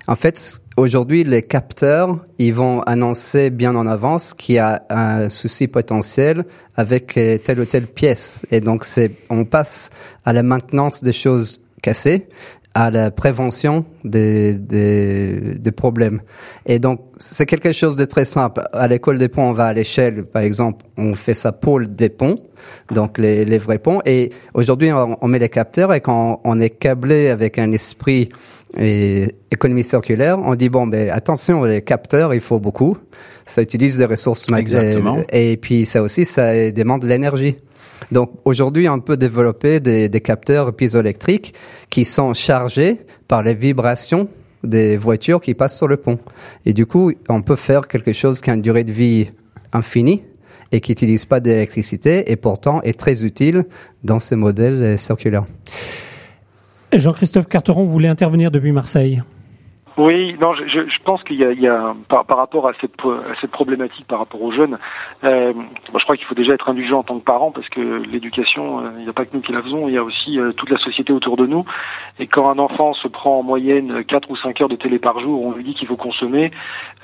en fait, aujourd'hui, les capteurs, ils vont annoncer bien en avance qu'il y a un souci potentiel avec euh, telle ou telle pièce. Et donc, c'est, on passe à la maintenance des choses cassées à la prévention des, des, des problèmes. Et donc, c'est quelque chose de très simple. À l'école des ponts, on va à l'échelle, par exemple, on fait ça pour des ponts, donc les, les vrais ponts. Et aujourd'hui, on, met les capteurs et quand on est câblé avec un esprit et économie circulaire, on dit bon, ben attention, les capteurs, il faut beaucoup. Ça utilise des ressources Exactement. Et puis ça aussi, ça demande de l'énergie. Donc aujourd'hui, on peut développer des, capteurs piézoélectriques qui sont chargés par les vibrations des voitures qui passent sur le pont. Et du coup, on peut faire quelque chose qui a une durée de vie infinie et qui n'utilise pas d'électricité et pourtant est très utile dans ces modèles circulaires. Jean-Christophe Carteron voulait intervenir depuis Marseille? Oui, non, je, je pense qu'il y a, il y a par, par, rapport à cette, à cette problématique par rapport aux jeunes, euh, je crois qu'il faut déjà être indulgent en tant que parent parce que l'éducation, euh, il n'y a pas que nous qui la faisons, il y a aussi euh, toute la société autour de nous. Et quand un enfant se prend en moyenne 4 ou 5 heures de télé par jour, on lui dit qu'il faut consommer,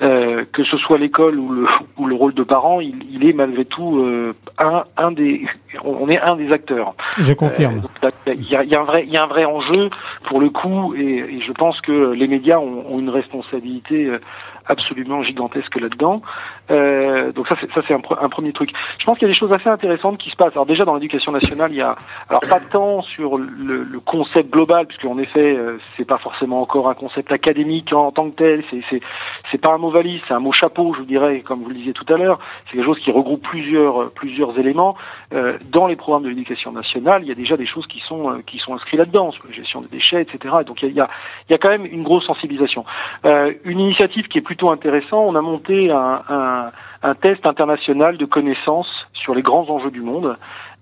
euh, que ce soit l'école ou le, ou le rôle de parent, il, il est malgré tout euh, un, un des, on est un des acteurs. Je confirme. Il y, a, y, a, un vrai, il y a un vrai enjeu pour le coup, et, et je pense que les médias ont ont une responsabilité euh, absolument gigantesques là-dedans. Euh, donc ça, c'est, ça c'est un, premier truc. Je pense qu'il y a des choses assez intéressantes qui se passent. Alors déjà dans l'éducation nationale, il y a alors pas tant sur le, le concept global, puisque en effet, euh, c'est pas forcément encore un concept académique en, tant que tel. C'est, c'est, c'est pas un mot valise, c'est un mot chapeau, je vous dirais, comme vous le disiez tout à l'heure. C'est quelque chose qui regroupe plusieurs plusieurs éléments. Euh, dans les programmes de l'éducation nationale, il y a déjà des choses qui sont euh, qui sont inscrites là-dedans, sur la gestion des déchets, etc. Donc il y a, il y a, quand même une grosse sensibilisation. Euh, une initiative qui est plutôt intéressante, on a monté un, un, un test international de connaissances sur les grands enjeux du monde.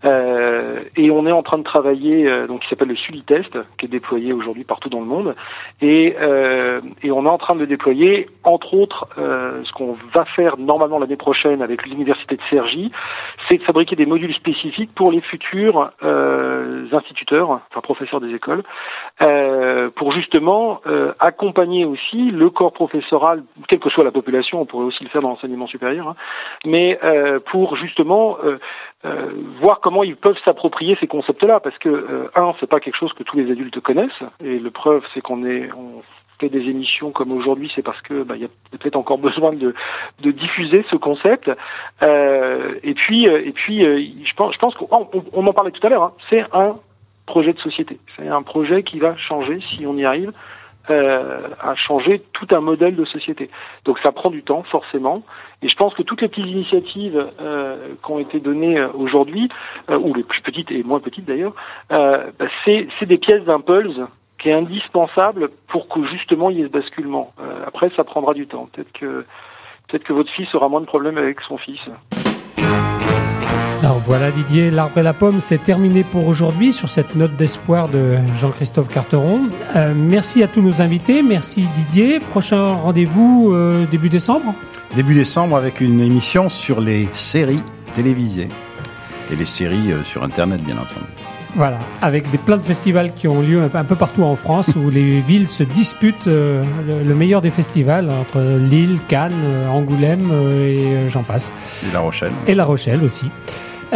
Euh, et on est en train de travailler, euh, donc qui s'appelle le Sulitest, qui est déployé aujourd'hui partout dans le monde. Et, euh, et on est en train de déployer, entre autres, euh, ce qu'on va faire normalement l'année prochaine avec l'université de Cergy, c'est de fabriquer des modules spécifiques pour les futurs euh, instituteurs, enfin professeurs des écoles, pour justement accompagner aussi le corps professoral, quelle que soit la population, on pourrait aussi le faire dans l'enseignement supérieur, hein, mais pour justement euh, voir comment ils peuvent s'approprier ces concepts-là, parce que euh, un, c'est pas quelque chose que tous les adultes connaissent, et le preuve, c'est qu'on est, on fait des émissions comme aujourd'hui, c'est parce que bah, il y a peut-être encore besoin de, de diffuser ce concept. Euh, et puis, euh, et puis, euh, je pense, je pense qu'on on, en parlait tout à l'heure. Hein, c'est un projet de société. C'est un projet qui va changer si on y arrive euh, à changer tout un modèle de société. Donc ça prend du temps, forcément. Et je pense que toutes les petites initiatives euh, qui ont été données euh, aujourd'hui, euh, ou les plus petites et moins petites d'ailleurs, euh, bah, c'est des pièces d'impulse qui est indispensable pour que justement il y ait ce basculement. après, ça prendra du temps. Peut-être que peut-être que votre fils aura moins de problèmes avec son fils. Alors voilà Didier, l'arbre et la pomme, c'est terminé pour aujourd'hui sur cette note d'espoir de Jean-Christophe Carteron. Euh, merci à tous nos invités, merci Didier. Prochain rendez-vous euh, début décembre? Début décembre avec une émission sur les séries télévisées et les séries euh, sur Internet bien entendu. Voilà, avec des plein de festivals qui ont lieu un peu partout en France où les villes se disputent euh, le, le, meilleur des festivals entre Lille, Cannes, euh, Angoulême et j'en passe. Et La Rochelle. Et La Rochelle aussi.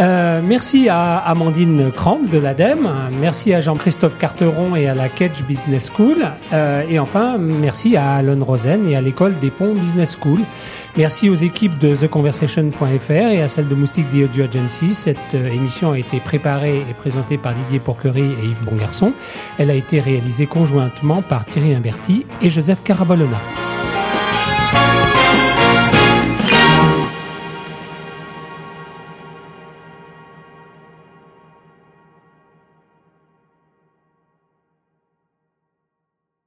Euh, merci à Amandine Kramp de l'ADEME, merci à Jean-Christophe Carteron et à la Kedge Business School, euh, et enfin merci à Alon Rosen et à l'école des Ponts Business School. Merci aux équipes de TheConversation.fr et à celle de Moustique The Agency. Cette euh, émission a été préparée et présentée par Didier Porquerie et Yves Bongarçon. Elle a été réalisée conjointement par Thierry Imberti et Joseph Carabolona.